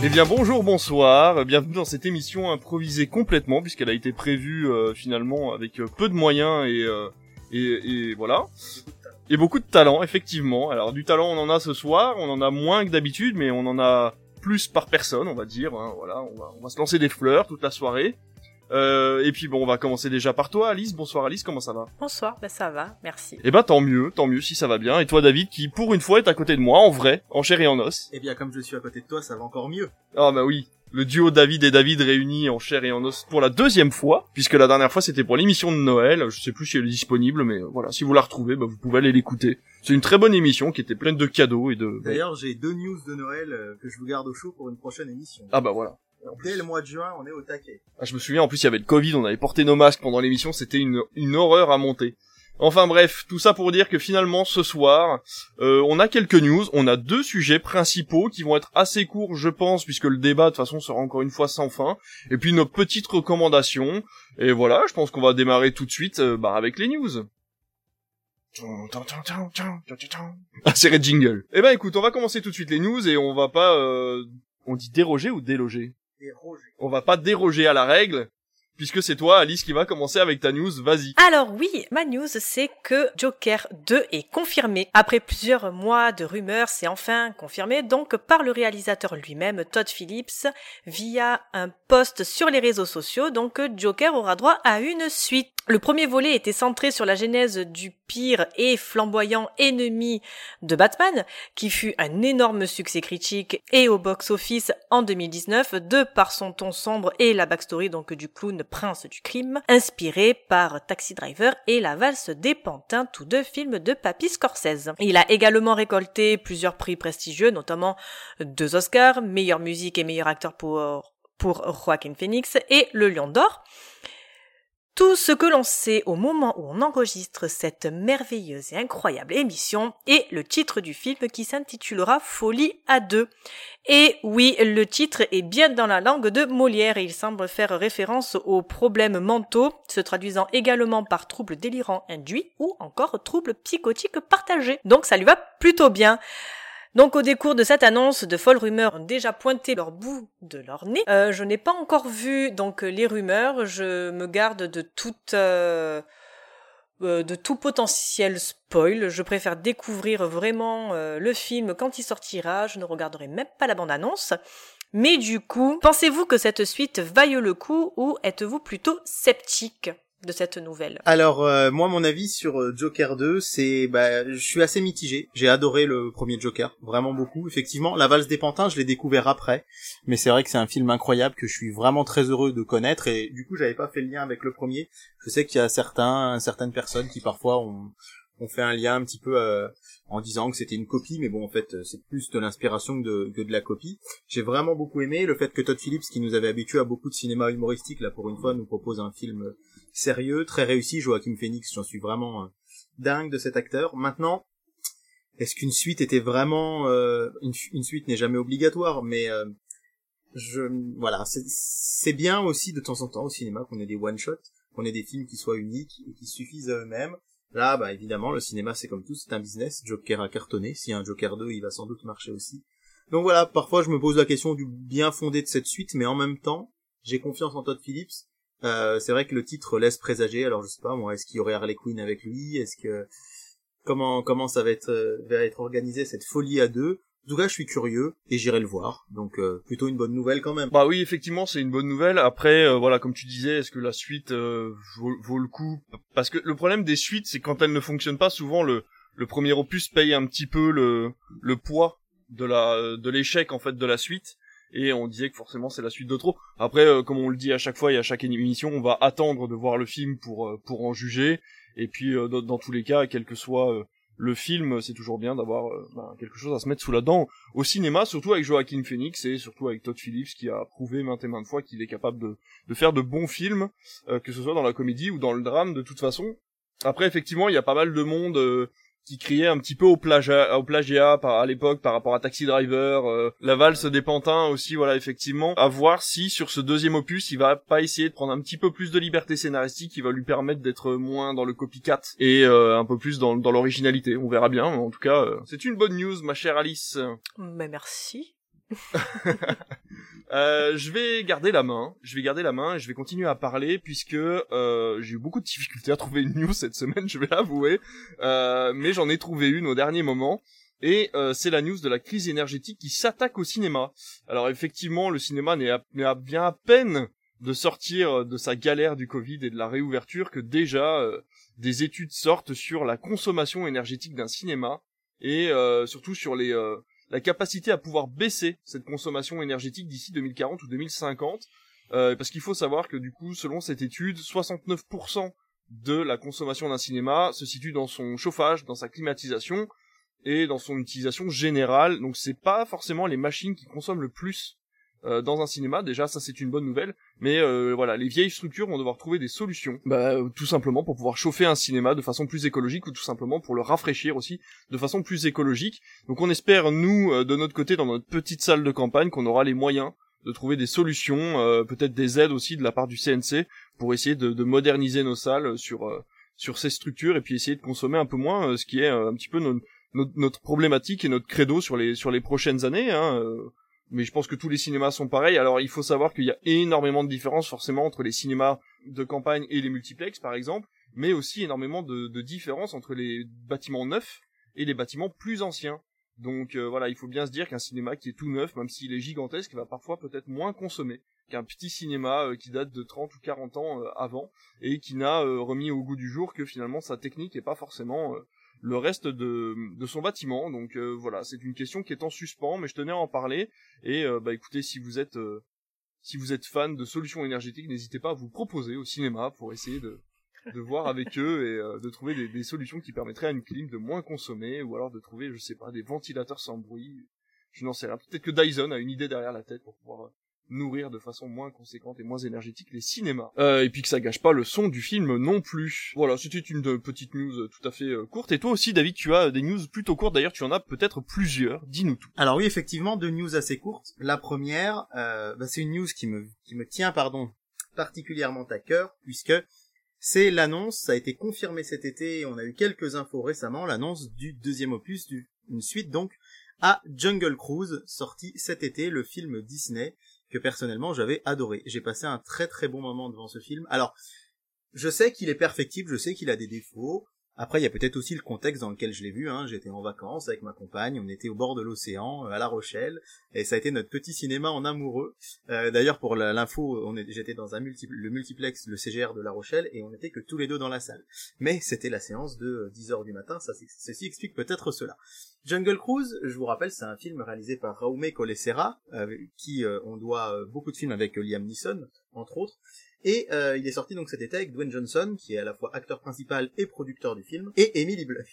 Eh bien bonjour, bonsoir, bienvenue dans cette émission improvisée complètement puisqu'elle a été prévue euh, finalement avec euh, peu de moyens et, euh, voilà. Et beaucoup de talent, effectivement. Alors du talent on en a ce soir, on en a moins que d'habitude mais on en a plus par personne on va dire. hein, voilà, on va, on va se lancer des fleurs toute la soirée. Euh, et puis bon on va commencer déjà par toi Alice, bonsoir Alice, comment ça va? Bonsoir, bah ça va, merci. Eh ben tant mieux, tant mieux si ça va bien. Et toi David qui pour une fois est à côté de moi en vrai, en chair et en os. Eh bien, comme je suis à côté de toi, ça va encore mieux. Ah bah oui, le duo David et David réunis en chair et en os pour la deuxième fois, puisque la dernière fois c'était pour l'émission de Noël, je sais plus si elle est disponible, mais euh, voilà, si vous la retrouvez, bah, vous pouvez aller l'écouter. C'est une très bonne émission qui était pleine de cadeaux et de... D'ailleurs, j'ai deux news de Noël euh, que je vous garde au chaud pour une prochaine émission. Ah bah voilà. Dès le mois de juin, on est au taquet. Ah, je me souviens, en plus il y avait le Covid, on avait porté nos masques pendant l'émission, c'était une, une horreur à monter. Enfin bref, tout ça pour dire que finalement ce soir, euh, on a quelques news, on a deux sujets principaux qui vont être assez courts je pense, puisque le débat de toute façon sera encore une fois sans fin, et puis nos petites recommandations, et voilà, je pense qu'on va démarrer tout de suite euh, bah, avec les news. Ah c'est Red Jingle. Eh ben écoute, on va commencer tout de suite les news, et on va pas... euh, On dit déroger ou déloger? On va pas déroger à la règle, puisque c'est toi Alice qui va commencer avec ta news, vas-y. Alors oui, ma news, c'est que Joker 2 est confirmé. Après plusieurs mois de rumeurs, c'est enfin confirmé, donc par le réalisateur lui-même, Todd Phillips, via un post sur les réseaux sociaux, donc que Joker aura droit à une suite. Le premier volet était centré sur la genèse du pire et flamboyant ennemi de Batman, qui fut un énorme succès critique et au box-office en 2019, de par son ton sombre et la backstory donc du clown prince du crime, inspiré par Taxi Driver et La valse des pantins, tous deux films de Papy Scorsese. Il a également récolté plusieurs prix prestigieux, notamment deux Oscars, meilleure musique et meilleur acteur pour, pour Joaquin Phoenix et le Lion d'Or. Tout ce que l'on sait au moment où on enregistre cette merveilleuse et incroyable émission est le titre du film qui s'intitulera Folie à deux. Et oui, le titre est bien dans la langue de Molière et il semble faire référence aux problèmes mentaux, se traduisant également par troubles délirants induits ou encore troubles psychotiques partagés. Donc ça lui va plutôt bien. Donc au décours de cette annonce, de folles rumeurs ont déjà pointé leur bout de leur nez. Euh, je n'ai pas encore vu donc les rumeurs. Je me garde de toute euh, euh, de tout potentiel spoil. Je préfère découvrir vraiment le film quand il sortira. Je ne regarderai même pas la bande-annonce. Mais du coup, pensez-vous que cette suite vaille le coup ou êtes-vous plutôt sceptique? De cette nouvelle Alors, euh, moi, mon avis sur euh, Joker 2, c'est... Bah, je suis assez mitigé. J'ai adoré le premier Joker, vraiment beaucoup. Effectivement, La valse des pantins, je l'ai découvert après. Mais c'est vrai que c'est un film incroyable que je suis vraiment très heureux de connaître. Et du coup, j'avais pas fait le lien avec le premier. Je sais qu'il y a certains, certaines personnes qui parfois ont, ont fait un lien un petit peu... euh, en disant que c'était une copie, mais bon, en fait, c'est plus de l'inspiration que de, que de la copie. J'ai vraiment beaucoup aimé le fait que Todd Phillips, qui nous avait habitué à beaucoup de cinéma humoristique, là, pour une fois, nous propose un film sérieux, très réussi. Joaquin Phoenix, j'en suis vraiment euh, dingue de cet acteur. Maintenant, est-ce qu'une suite était vraiment... euh, une, suite n'est jamais obligatoire, mais... euh, je voilà c'est c'est bien aussi de temps en temps au cinéma qu'on ait des one shots qu'on ait des films qui soient uniques et qui suffisent à eux-mêmes Là, bah évidemment, le cinéma c'est comme tout, c'est un business. Joker a cartonné. S'il y a un Joker 2, il va sans doute marcher aussi. Donc voilà, parfois je me pose la question du bien fondé de cette suite, mais en même temps, j'ai confiance en Todd Phillips. Euh, c'est vrai que le titre laisse présager. Alors je sais pas, moi, est-ce qu'il y aurait Harley Quinn avec lui? Est-ce que comment comment ça va être euh, organisé cette folie à deux? En tout cas, je suis curieux et j'irai le voir. Donc euh, plutôt une bonne nouvelle quand même. Bah oui, effectivement, c'est une bonne nouvelle. Après, euh, voilà, comme tu disais, est-ce que la suite euh, vaut, le coup? Parce que le problème des suites, c'est quand elles ne fonctionnent pas, souvent le le premier opus paye un petit peu le le poids de la de l'échec en fait de la suite. Et on disait que forcément c'est la suite de trop. Après, euh, comme on le dit à chaque fois et à chaque émission, on va attendre de voir le film pour euh, pour en juger. Et puis euh, dans, tous les cas, quel que soit euh, le film, c'est toujours bien d'avoir euh, ben, quelque chose à se mettre sous la dent au cinéma, surtout avec Joaquin Phoenix et surtout avec Todd Phillips qui a prouvé maintes et maintes fois qu'il est capable de, de faire de bons films, euh, que ce soit dans la comédie ou dans le drame de toute façon. Après, effectivement, il y a pas mal de monde qui criait un petit peu au plagiat, au plagiat à l'époque par rapport à Taxi Driver, euh, la valse des pantins aussi, voilà, effectivement. À voir si sur ce deuxième opus, il va pas essayer de prendre un petit peu plus de liberté scénaristique, qui va lui permettre d'être moins dans le copycat et euh, un peu plus dans, l'originalité. On verra bien, en tout cas, euh, c'est une bonne news, ma chère Alice. Mais merci. Euh, je vais garder la main. Je vais garder la main et je vais continuer à parler puisque euh, j'ai eu beaucoup de difficultés à trouver une news cette semaine, je vais l'avouer. Euh, mais j'en ai trouvé une au dernier moment. Et c'est la news de la crise énergétique qui s'attaque au cinéma. Alors effectivement, le cinéma n'est bien à peine de sortir de sa galère du Covid et de la réouverture que déjà des études sortent sur la consommation énergétique d'un cinéma et surtout sur les la capacité à pouvoir baisser cette consommation énergétique d'ici 2040 ou 2050 parce qu'il faut savoir que du coup selon cette étude 69% de la consommation d'un cinéma se situe dans son chauffage, dans sa climatisation et dans son utilisation générale. Donc c'est pas forcément les machines qui consomment le plus euh, dans un cinéma. Déjà ça c'est une bonne nouvelle. Mais euh, voilà, les vieilles structures vont devoir trouver des solutions. Bah, euh, tout simplement pour pouvoir chauffer un cinéma de façon plus écologique ou tout simplement pour le rafraîchir aussi de façon plus écologique. Donc on espère nous de notre côté dans notre petite salle de campagne qu'on aura les moyens de trouver des solutions, peut-être des aides aussi de la part du CNC pour essayer de, de moderniser nos salles sur sur ces structures et puis essayer de consommer un peu moins ce qui est un petit peu notre notre, problématique et notre credo sur les sur les prochaines années. Hein, euh, mais je pense que tous les cinémas sont pareils. Alors il faut savoir qu'il y a énormément de différences forcément entre les cinémas de campagne et les multiplex par exemple, mais aussi énormément de, de différences entre les bâtiments neufs et les bâtiments plus anciens. Donc euh, voilà, il faut bien se dire qu'un cinéma qui est tout neuf, même s'il est gigantesque, va parfois peut-être moins consommer qu'un petit cinéma euh, qui date de 30 ou 40 ans avant et qui n'a remis au goût du jour que finalement sa technique est pas forcément le reste de, de son bâtiment. Donc euh, voilà, c'est une question qui est en suspens, mais je tenais à en parler. Et euh, bah écoutez, si vous êtes euh, si vous êtes fan de solutions énergétiques, n'hésitez pas à vous proposer au cinéma pour essayer de de voir avec eux et de trouver des, des, solutions qui permettraient à une clim de moins consommer ou alors de trouver, je sais pas, des ventilateurs sans bruit. Je n'en sais rien. Peut-être que Dyson a une idée derrière la tête pour pouvoir nourrir de façon moins conséquente et moins énergétique les cinémas. Euh, et puis que ça gâche pas le son du film non plus. Voilà, c'était une euh, petite news euh, tout à fait euh, courte. Et toi aussi, David, tu as des news plutôt courtes. D'ailleurs, tu en as peut-être plusieurs. Dis-nous tout. Alors oui, effectivement, deux news assez courtes. La première, bah, c'est une news qui me, qui me tient, pardon, particulièrement à cœur, puisque c'est l'annonce, ça a été confirmé cet été, on a eu quelques infos récemment, l'annonce du deuxième opus, du, une suite donc, à Jungle Cruise, sorti cet été, le film Disney, que personnellement j'avais adoré. J'ai passé un très très bon moment devant ce film. Alors, je sais qu'il est perfectible, je sais qu'il a des défauts, après, il y a peut-être aussi le contexte dans lequel je l'ai vu. Hein. J'étais en vacances avec ma compagne, on était au bord de l'océan, euh, à La Rochelle, et ça a été notre petit cinéma en amoureux. Euh, D'ailleurs, pour l'info, j'étais dans le multiplex, le CGR de La Rochelle, et on n'était que tous les deux dans la salle. Mais c'était la séance de 10 euh, du matin, ceci explique peut-être cela. Jungle Cruise, je vous rappelle, c'est un film réalisé par Raume Colessera, euh, qui on doit beaucoup de films avec Liam Neeson, entre autres. Et euh, il est sorti donc cet été avec Dwayne Johnson, qui est à la fois acteur principal et producteur du film, et Emily Blunt.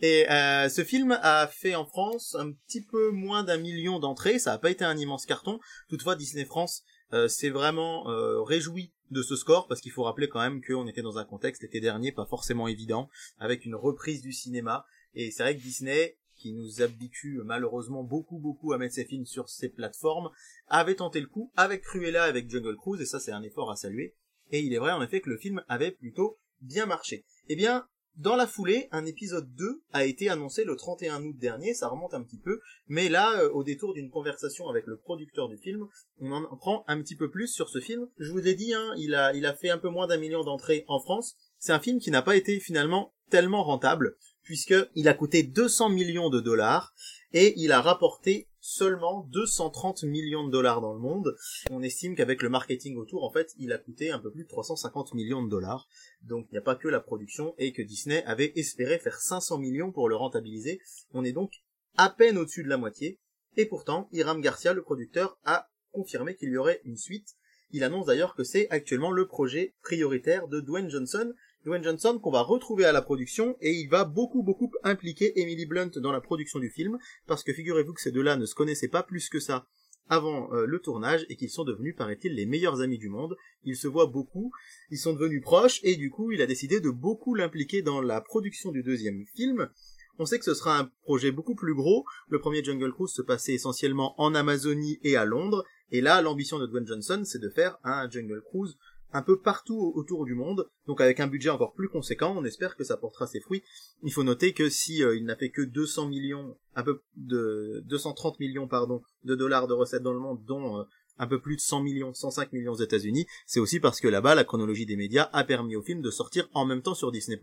Et euh, ce film a fait en France un petit peu moins d'un million d'entrées, ça n'a pas été un immense carton. Toutefois, Disney France euh, s'est vraiment euh, réjoui de ce score, parce qu'il faut rappeler quand même qu'on était dans un contexte l'été dernier pas forcément évident, avec une reprise du cinéma. Et c'est vrai que Disney qui nous habitue malheureusement beaucoup beaucoup à mettre ses films sur ces plateformes, avait tenté le coup avec Cruella avec Jungle Cruise, et ça c'est un effort à saluer. Et il est vrai en effet que le film avait plutôt bien marché. Eh bien, dans la foulée, un épisode 2 a été annoncé le 31 août dernier, ça remonte un petit peu, mais là, euh, au détour d'une conversation avec le producteur du film, on en apprend un petit peu plus sur ce film. Je vous ai dit, hein, il a fait un peu moins d'un million d'entrées en France. C'est un film qui n'a pas été finalement tellement rentable puisqu'il a coûté 200 millions de dollars et il a rapporté seulement 230 millions de dollars dans le monde. On estime qu'avec le marketing autour, en fait, il a coûté un peu plus de 350 millions de dollars. Donc il n'y a pas que la production et que Disney avait espéré faire 500 millions pour le rentabiliser. On est donc à peine au-dessus de la moitié. Et pourtant, Iram Garcia, le producteur, a confirmé qu'il y aurait une suite. Il annonce d'ailleurs que c'est actuellement le projet prioritaire de Dwayne Johnson, Dwayne Johnson qu'on va retrouver à la production et il va beaucoup beaucoup impliquer Emily Blunt dans la production du film parce que figurez-vous que ces deux-là ne se connaissaient pas plus que ça avant euh, le tournage et qu'ils sont devenus, paraît-il, les meilleurs amis du monde. Ils se voient beaucoup, ils sont devenus proches et du coup il a décidé de beaucoup l'impliquer dans la production du deuxième film. On sait que ce sera un projet beaucoup plus gros. Le premier Jungle Cruise se passait essentiellement en Amazonie et à Londres. Et là, l'ambition de Dwayne Johnson, c'est de faire un Jungle Cruise un peu partout autour du monde, donc avec un budget encore plus conséquent, on espère que ça portera ses fruits. Il faut noter que si euh, il n'a fait que 200 millions, un peu de 230 millions pardon de dollars de recettes dans le monde, dont un peu plus de 100 millions, 105 millions aux États-Unis, c'est aussi parce que là-bas, la chronologie des médias a permis au film de sortir en même temps sur Disney+.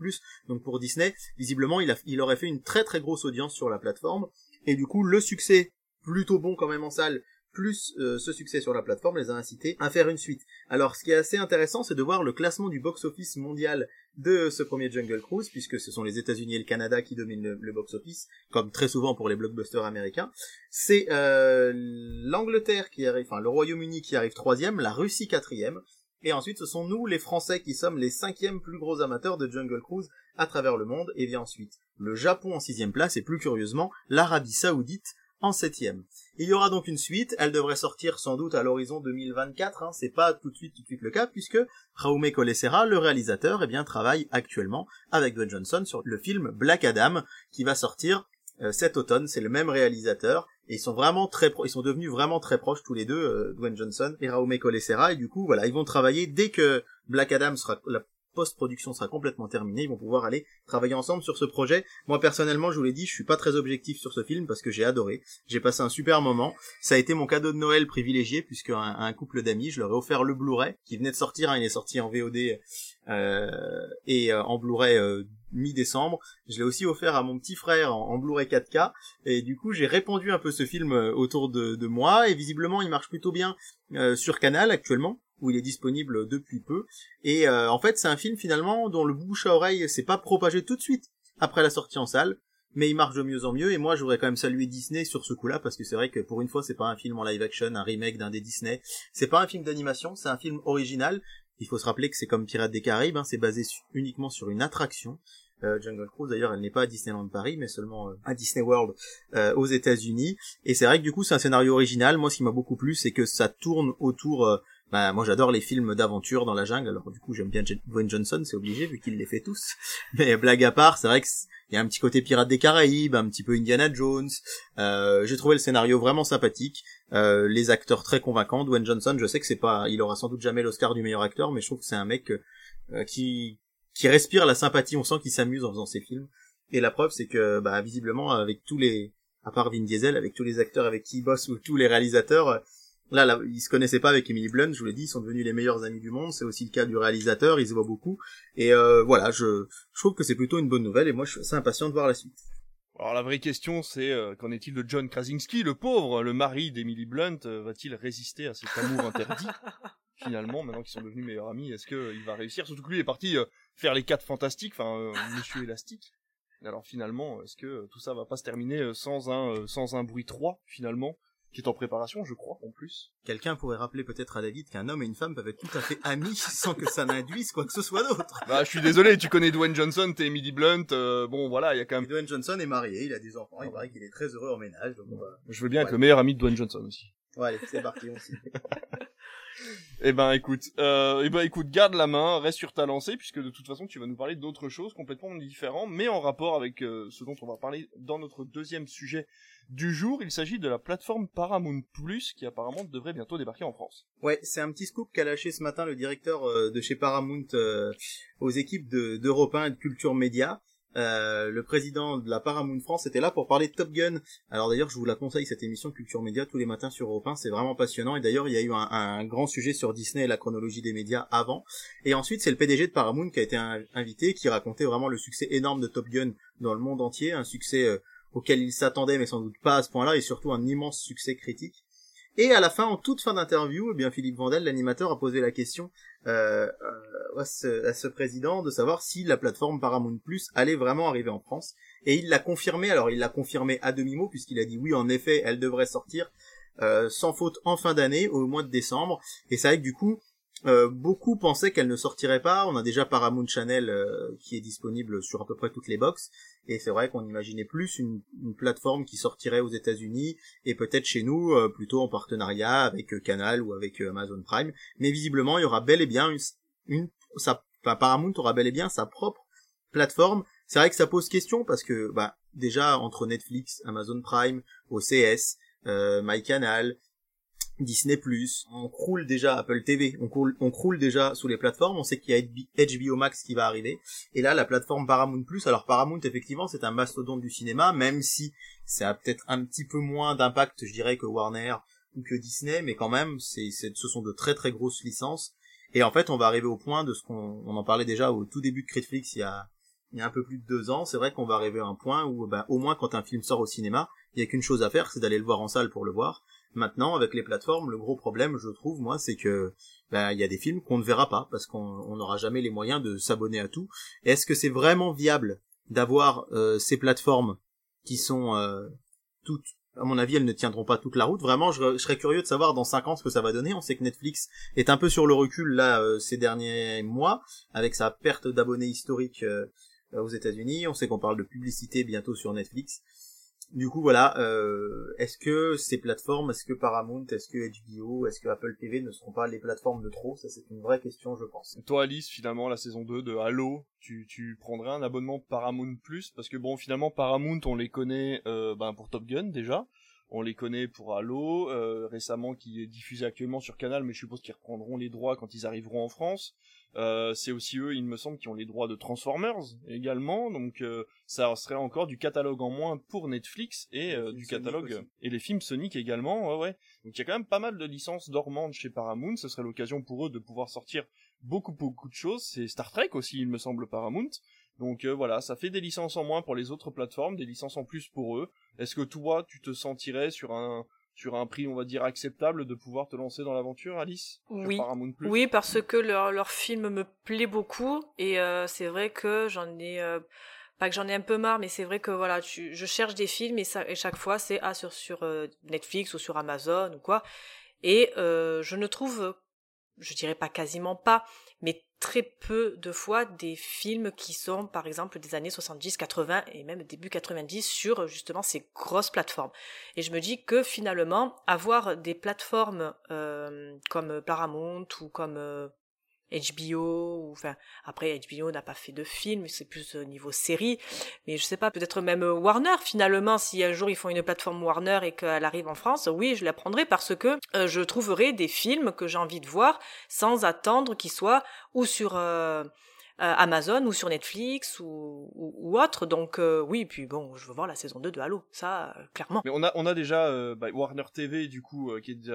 Donc pour Disney, visiblement, il, il aurait fait une très très grosse audience sur la plateforme, et du coup, le succès plutôt bon quand même en salle, plus euh, ce succès sur la plateforme les a incités à faire une suite. Alors ce qui est assez intéressant, c'est de voir le classement du box-office mondial de ce premier Jungle Cruise, puisque ce sont les États-Unis et le Canada qui dominent le, box-office, comme très souvent pour les blockbusters américains. C'est euh, l'Angleterre qui arrive, enfin le Royaume-Uni qui arrive troisième, la Russie quatrième, et ensuite ce sont nous les Français qui sommes les cinquièmes plus gros amateurs de Jungle Cruise à travers le monde, et vient ensuite le Japon en sixième place, et plus curieusement l'Arabie Saoudite en septième. Il y aura donc une suite, elle devrait sortir sans doute à l'horizon 2024, hein, c'est pas tout de suite tout de suite le cas, puisque Raume Colessera, le réalisateur, eh bien, travaille actuellement avec Dwayne Johnson sur le film Black Adam, qui va sortir euh, cet automne, c'est le même réalisateur, et ils sont vraiment très pro ils sont devenus vraiment très proches tous les deux, euh, Johnson et Raume Colessera, et du coup, voilà, ils vont travailler dès que Black Adam sera, la post-production sera complètement terminée, ils vont pouvoir aller travailler ensemble sur ce projet. Moi personnellement, je vous l'ai dit, je suis pas très objectif sur ce film parce que j'ai adoré. J'ai passé un super moment. Ça a été mon cadeau de Noël privilégié puisque un, couple d'amis, je leur ai offert le Blu-ray qui venait de sortir. Hein, il est sorti en VOD euh, et euh, en Blu-ray euh, mi-décembre. Je l'ai aussi offert à mon petit frère en, Blu-ray 4K et du coup j'ai répandu un peu ce film autour de, de moi et visiblement il marche plutôt bien sur Canal actuellement où il est disponible depuis peu. Et euh, en fait, c'est un film finalement dont le bouche à oreille s'est pas propagé tout de suite après la sortie en salle, mais il marche de mieux en mieux. Et moi, je voudrais quand même saluer Disney sur ce coup-là parce que c'est vrai que pour une fois, c'est pas un film en live action, un remake d'un des Disney. C'est pas un film d'animation, c'est un film original. Il faut se rappeler que c'est comme Pirates des Caraïbes, hein, c'est basé uniquement sur une attraction. Euh, Jungle Cruise d'ailleurs elle n'est pas à Disneyland Paris mais seulement euh, à Disney World euh, aux États-Unis et c'est vrai que du coup c'est un scénario original moi ce qui m'a beaucoup plu c'est que ça tourne autour bah, moi j'adore les films d'aventure dans la jungle, alors du coup j'aime bien Dwayne Johnson, c'est obligé vu qu'il les fait tous. Mais blague à part, c'est vrai qu'il y a un petit côté Pirates des Caraïbes, un petit peu Indiana Jones. Euh, j'ai trouvé le scénario vraiment sympathique, euh, les acteurs très convaincants. Dwayne Johnson, je sais que c'est pas, il aura sans doute jamais l'Oscar du meilleur acteur, mais je trouve que c'est un mec euh, qui qui respire la sympathie. On sent qu'il s'amuse en faisant ses films. Et la preuve, c'est que bah, visiblement avec tous les, à part Vin Diesel, avec tous les acteurs avec qui il bosse ou tous les réalisateurs Là, là, ils se connaissaient pas avec Emily Blunt, je vous l'ai dit, ils sont devenus les meilleurs amis du monde. C'est aussi le cas du réalisateur, ils se voient beaucoup. Et euh, voilà, je, je trouve que c'est plutôt une bonne nouvelle et moi je suis assez impatient de voir la suite. Alors la vraie question c'est euh, qu'en est-il de John Krasinski, le pauvre, le mari d'Emily Blunt, euh, va-t-il résister à cet amour interdit Finalement, maintenant qu'ils sont devenus meilleurs amis, est-ce qu'il va réussir? Surtout que lui est parti faire les quatre fantastiques, enfin Monsieur Élastique. Alors finalement, est-ce que tout ça va pas se terminer sans un sans un bruit 3 finalement? Qui est en préparation, je crois, en plus. Quelqu'un pourrait rappeler peut-être à David qu'un homme et une femme peuvent être tout à fait amis sans que ça n'induise quoi que ce soit d'autre. Bah, je suis désolé, tu connais Dwayne Johnson, t'es Emily Blunt, euh, bon, voilà, il y a quand même... Dwayne Johnson est marié, il a des enfants, il paraît qu'il est très heureux en ménage, donc Je veux bien être le meilleur ami de Dwayne Johnson aussi. Ouais, c'est parti, aussi. Eh ben écoute, euh, eh ben écoute, garde la main, reste sur ta lancée puisque de toute façon tu vas nous parler d'autres choses complètement différentes, mais en rapport avec euh, ce dont on va parler dans notre deuxième sujet du jour. Il s'agit de la plateforme Paramount Plus qui apparemment devrait bientôt débarquer en France. Ouais, c'est un petit scoop qu'a lâché ce matin le directeur euh, de chez Paramount euh, aux équipes d'Europe 1 et de Culture Média. Euh, le président de la Paramount France était là pour parler de Top Gun. Alors d'ailleurs, je vous la conseille cette émission Culture Média tous les matins sur Europe 1, c'est vraiment passionnant. Et d'ailleurs, il y a eu un, grand sujet sur Disney et la chronologie des médias avant. Et ensuite, c'est le PDG de Paramount qui a été invité, qui racontait vraiment le succès énorme de Top Gun dans le monde entier, un succès auquel il s'attendait, mais sans doute pas à ce point-là, et surtout un immense succès critique. Et à la fin, en toute fin d'interview, eh bien Philippe Vandel, l'animateur, a posé la question euh, euh, à, ce, président de savoir si la plateforme Paramount Plus allait vraiment arriver en France. Et il l'a confirmé. Alors il l'a confirmé à demi mot puisqu'il a dit oui, en effet, elle devrait sortir euh, sans faute en fin d'année, au mois de décembre. Et c'est vrai que du coup, euh, beaucoup pensaient qu'elle ne sortirait pas. On a déjà Paramount Channel euh, qui est disponible sur à peu près toutes les box. Et c'est vrai qu'on imaginait plus une, plateforme qui sortirait aux États-Unis et peut-être chez nous euh, plutôt en partenariat avec Canal ou avec Amazon Prime. Mais visiblement, il y aura bel et bien une, sa, Paramount aura bel et bien sa propre plateforme. C'est vrai que ça pose question parce que bah déjà entre Netflix, Amazon Prime, OCS, MyCanal, Disney+, on croule déjà Apple TV, on croule, on croule déjà sous les plateformes, on sait qu'il y a HBO Max qui va arriver, et là la plateforme Paramount+, alors Paramount effectivement c'est un mastodonte du cinéma, même si ça a peut-être un petit peu moins d'impact je dirais que Warner ou que Disney, mais quand même, c'est, ce sont de très très grosses licences. Et en fait, on va arriver au point de ce qu'on on en parlait déjà au tout début de Critflix il y a, il y a un peu plus de deux ans. C'est vrai qu'on va arriver à un point où, ben, au moins quand un film sort au cinéma, il y a qu'une chose à faire, c'est d'aller le voir en salle pour le voir. Maintenant, avec les plateformes, le gros problème, je trouve, moi, c'est que ben, il y a des films qu'on ne verra pas parce qu'on n'aura jamais les moyens de s'abonner à tout. Est-ce que c'est vraiment viable d'avoir euh, ces plateformes qui sont euh, toutes à mon avis, elles ne tiendront pas toute la route? Vraiment, je, serais curieux de savoir dans 5 ans ce que ça va donner. On sait que Netflix est un peu sur le recul là euh, ces derniers mois avec sa perte d'abonnés historiques aux États-Unis. On sait qu'on parle de publicité bientôt sur Netflix. Du coup, voilà. Euh, est-ce que ces plateformes, est-ce que Paramount, est-ce que HBO, est-ce que Apple TV ne seront pas les plateformes de trop? Ça, c'est une vraie question, je pense. toi, Alice, finalement, la saison 2 de Halo, tu, tu prendrais un abonnement Paramount Plus? Parce que bon, finalement, Paramount, on les connaît euh, ben, pour Top Gun déjà. On les connaît pour Halo, euh, récemment qui est diffusé actuellement sur Canal, mais je suppose qu'ils reprendront les droits quand ils arriveront en France. Euh, c'est aussi eux, il me semble, qui ont les droits de Transformers également, donc euh, ça serait encore du catalogue en moins pour Netflix et euh, du catalogue et les films Sonic également, ouais ouais. Donc il y a quand même pas mal de licences dormantes chez Paramount, ce serait l'occasion pour eux de pouvoir sortir beaucoup beaucoup de choses. C'est Star Trek aussi, il me semble, Paramount. Donc voilà, ça fait des licences en moins pour les autres plateformes, des licences en plus pour eux. Est-ce que toi, tu te sentirais sur un sur un prix, on va dire, acceptable de pouvoir te lancer dans l'aventure, Alice Oui. Oui, parce que leur, leur film me plaît beaucoup et euh, c'est vrai que j'en ai euh, pas que j'en ai un peu marre, mais c'est vrai que voilà, je cherche des films et, ça, et chaque fois c'est ah, sur sur euh, Netflix ou sur Amazon ou quoi. Et je ne trouve je dirais pas quasiment pas, mais très peu de fois des films qui sont par exemple des années 70, 80 et même début 90 sur justement ces grosses plateformes. Et je me dis que finalement avoir des plateformes euh, comme Paramount ou comme euh, HBO, enfin, après HBO n'a pas fait de film, c'est plus au niveau série, mais je sais pas, peut-être même Warner finalement, si un jour ils font une plateforme Warner et qu'elle arrive en France, oui, je la prendrai parce que euh, je trouverai des films que j'ai envie de voir sans attendre qu'ils soient ou sur euh, euh, Amazon ou sur Netflix ou, autre. Donc euh, oui, puis bon, je veux voir la saison 2 de Halo, ça euh, clairement. Mais on a on a déjà bah, Warner TV du coup qui est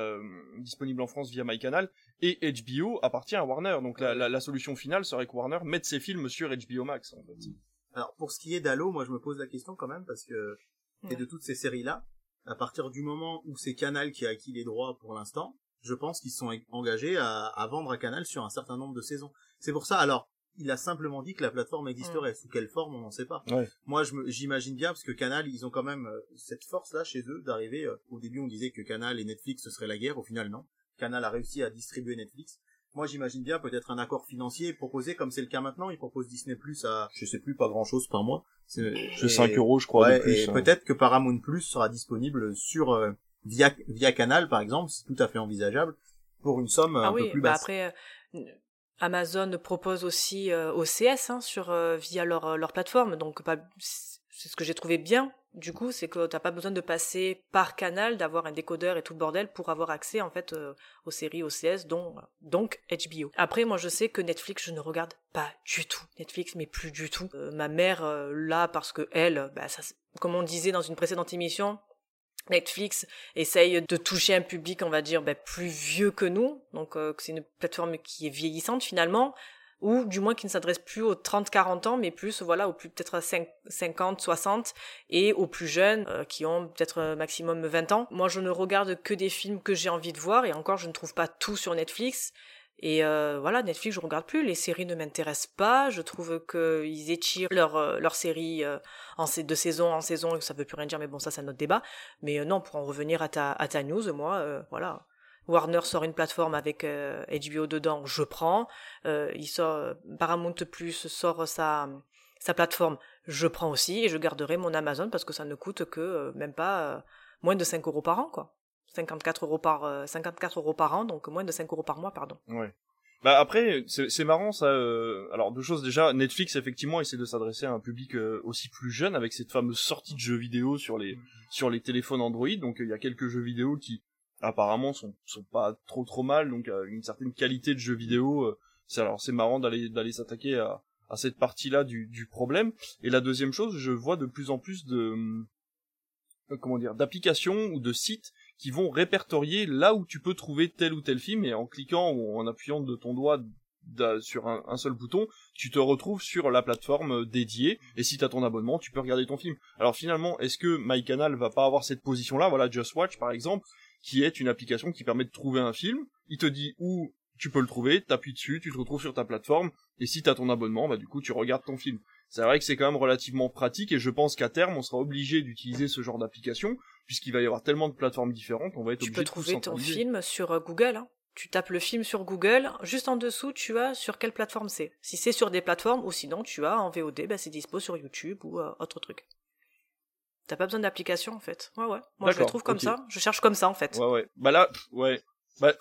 disponible en France via MyCanal et HBO appartient à Warner. Donc la, la, solution finale serait que Warner mette ses films sur HBO Max en fait. Alors pour ce qui est d'Halo, moi je me pose la question quand même parce que et de toutes ces séries là, à partir du moment où c'est Canal qui a acquis les droits pour l'instant, je pense qu'ils sont engagés à, à, vendre à Canal sur un certain nombre de saisons. C'est pour ça, alors, il a simplement dit que la plateforme existerait. Sous quelle forme, on n'en sait pas. Moi, j'imagine bien, parce que Canal, ils ont quand même euh, cette force-là chez eux d'arriver. Euh, au début, on disait que Canal et Netflix, ce serait la guerre. Au final, non. Canal a réussi à distribuer Netflix. Moi, j'imagine bien peut-être un accord financier proposé, comme c'est le cas maintenant. Ils proposent Disney Plus à, je sais plus, pas grand-chose par mois. C'est 5 euros, je crois. de plus, et hein. peut-être que Paramount Plus sera disponible sur euh, via via Canal, par exemple. C'est tout à fait envisageable pour une somme ah un peu plus bah basse. après, Amazon propose aussi euh, OCS hein, sur euh, via leur euh, leur plateforme, donc c'est ce que j'ai trouvé bien. Du coup, c'est que t'as pas besoin de passer par canal, d'avoir un décodeur et tout le bordel pour avoir accès en fait aux séries OCS, dont donc HBO. Après, moi, je sais que Netflix, je ne regarde pas du tout Netflix, mais plus du tout. ma mère là parce que elle, bah, ça, comme on disait dans une précédente émission, Netflix essaye de toucher un public, on va dire, ben, plus vieux que nous. Donc, euh, c'est une plateforme qui est vieillissante finalement, ou du moins qui ne s'adresse plus aux 30-40 ans, mais plus, voilà, aux plus peut-être 50, 60, et aux plus jeunes, euh, qui ont peut-être maximum 20 ans. Moi, je ne regarde que des films que j'ai envie de voir, et encore, je ne trouve pas tout sur Netflix. Et euh, voilà, Netflix, je regarde plus. Les séries ne m'intéressent pas. Je trouve qu'ils étirent leur euh, leur série euh, en de saison en saison ça veut plus rien dire. Mais bon, ça, c'est notre débat. Mais non, pour en revenir à ta à ta news, moi, voilà. Warner sort une plateforme avec HBO dedans, je prends. il sort Paramount Plus sort sa sa plateforme, je prends aussi et je garderai mon Amazon parce que ça ne coûte que même pas moins de 5 euros par an, quoi. 54 euros par 54 euh, euros par an, donc moins de 5 euros par mois, pardon. Ouais. Bah après, c'est marrant ça. Euh, alors deux choses déjà, Netflix effectivement essaie de s'adresser à un public euh, aussi plus jeune avec cette fameuse sortie de jeux vidéo sur les sur les téléphones Android. Donc il y a quelques jeux vidéo qui apparemment sont sont pas trop trop mal, donc une certaine qualité de jeux vidéo. c'est alors c'est marrant d'aller d'aller s'attaquer à à cette partie-là du du problème. Et la deuxième chose, je vois de plus en plus de comment dire d'applications ou de sites qui vont répertorier là où tu peux trouver tel ou tel film et en cliquant ou en appuyant de ton doigt sur un, seul bouton, tu te retrouves sur la plateforme dédiée, et si tu as ton abonnement, tu peux regarder ton film. Alors finalement, est-ce que MyCanal va pas avoir cette position-là? Voilà, Just Watch par exemple, qui est une application qui permet de trouver un film, il te dit où tu peux le trouver, t'appuies dessus, tu te retrouves sur ta plateforme, et si t'as ton abonnement, bah du coup tu regardes ton film. C'est vrai que c'est quand même relativement pratique, et je pense qu'à terme on sera obligé d'utiliser ce genre d'application, puisqu'il va y avoir tellement de plateformes différentes, on va être obligé de Tu peux trouver ton film sur euh, Google, hein tu tapes le film sur Google, juste en dessous, tu as sur quelle plateforme c'est. Si c'est sur des plateformes, ou sinon tu as en VOD, bah, c'est dispo sur YouTube ou euh, autre truc. T'as pas besoin d'application en fait. Ouais ouais. Moi je le trouve comme ça. Je cherche comme ça en fait. Ouais ouais. Bah là, ouais. Bah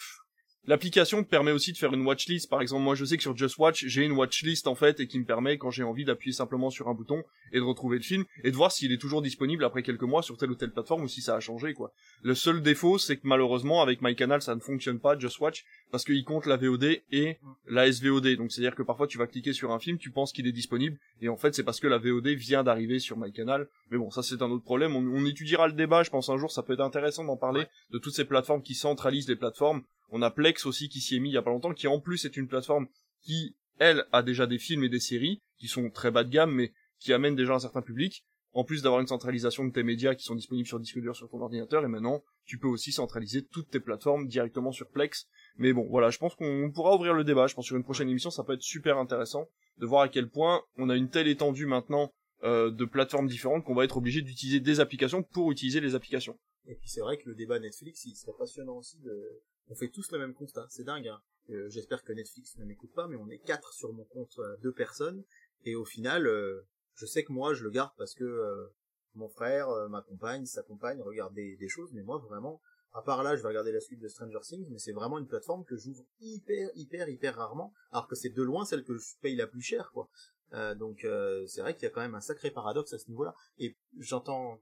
L'application permet aussi de faire une watchlist. Par exemple, moi, je sais que sur Just Watch, j'ai une watchlist en fait et qui me permet, quand j'ai envie, d'appuyer simplement sur un bouton et de retrouver le film et de voir s'il est toujours disponible après quelques mois sur telle ou telle plateforme ou si ça a changé, quoi. Le seul défaut, c'est que malheureusement, avec MyCanal, ça ne fonctionne pas, Just Watch, parce qu'il compte la VOD et la SVOD. Donc, c'est-à-dire que parfois, tu vas cliquer sur un film, tu penses qu'il est disponible et en fait, c'est parce que la VOD vient d'arriver sur MyCanal. Mais bon, ça, c'est un autre problème. On, étudiera le débat. Je pense un jour, ça peut être intéressant d'en parler de toutes ces plateformes qui centralisent les plateformes on a Plex aussi qui s'y est mis il y a pas longtemps, qui en plus est une plateforme qui, elle, a déjà des films et des séries, qui sont très bas de gamme, mais qui amènent déjà un certain public, en plus d'avoir une centralisation de tes médias qui sont disponibles sur disque dur sur ton ordinateur, et maintenant, tu peux aussi centraliser toutes tes plateformes directement sur Plex. Mais bon, voilà, je pense qu'on pourra ouvrir le débat, je pense sur une prochaine émission, ça peut être super intéressant de voir à quel point on a une telle étendue maintenant euh, de plateformes différentes qu'on va être obligé d'utiliser des applications pour utiliser les applications. Et puis c'est vrai que le débat Netflix, il serait passionnant aussi de, on fait tous le même constat. C'est dingue. Hein. Euh, j'espère que Netflix ne m'écoute pas, mais on est quatre sur mon compte, euh, deux personnes. Et au final, euh, je sais que moi, je le garde parce que mon frère, ma compagne, sa compagne regardent des, choses. Mais moi, vraiment, à part là, je vais regarder la suite de Stranger Things, mais c'est vraiment une plateforme que j'ouvre hyper, hyper, hyper rarement, alors que c'est de loin celle que je paye la plus chère, quoi. donc c'est vrai qu'il y a quand même un sacré paradoxe à ce niveau-là. Et j'entends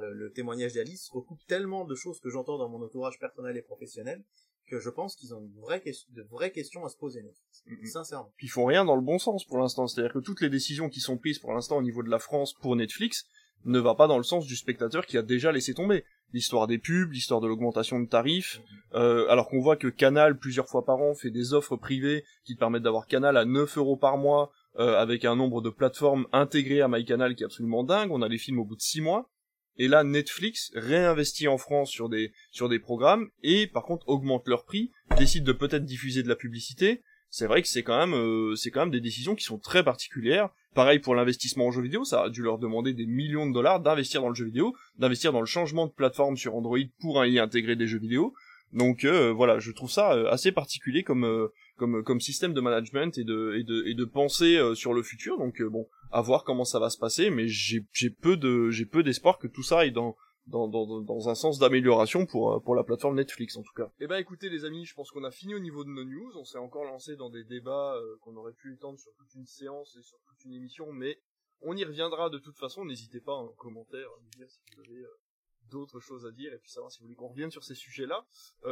le, témoignage d'Alice recoupe tellement de choses que j'entends dans mon entourage personnel et professionnel que je pense qu'ils ont une vraie de vraies questions à se poser, Netflix. Sincèrement. Puis ils font rien dans le bon sens pour l'instant. C'est-à-dire que toutes les décisions qui sont prises pour l'instant au niveau de la France pour Netflix ne va pas dans le sens du spectateur qui a déjà laissé tomber. L'histoire des pubs, l'histoire de l'augmentation de tarifs, euh, alors qu'on voit que Canal, plusieurs fois par an, fait des offres privées qui permettent d'avoir Canal à 9 euros par mois, euh, avec un nombre de plateformes intégrées à MyCanal qui est absolument dingue. On a les films au bout de 6 mois. Et là, Netflix réinvestit en France sur des, sur des programmes et par contre augmente leur prix, décide de peut-être diffuser de la publicité. C'est vrai que c'est quand même, euh, c'est quand même des décisions qui sont très particulières. Pareil pour l'investissement en jeu vidéo, ça a dû leur demander des millions de dollars d'investir dans le jeu vidéo, d'investir dans le changement de plateforme sur Android pour y intégrer des jeux vidéo. Donc euh, voilà, je trouve ça euh, assez particulier comme comme comme système de management et de et de et de pensée sur le futur. Donc bon, à voir comment ça va se passer, mais j'ai peu de j'ai peu d'espoir que tout ça aille dans dans, dans, dans un sens d'amélioration pour, euh, pour la plateforme Netflix en tout cas. Eh ben écoutez les amis, je pense qu'on a fini au niveau de nos news, on s'est encore lancé dans des débats euh, qu'on aurait pu étendre sur toute une séance et sur toute une émission, mais on y reviendra de toute façon, n'hésitez pas en commentaire à nous dire si vous avez euh, d'autres choses à dire et puis savoir si vous voulez qu'on revienne sur ces sujets-là.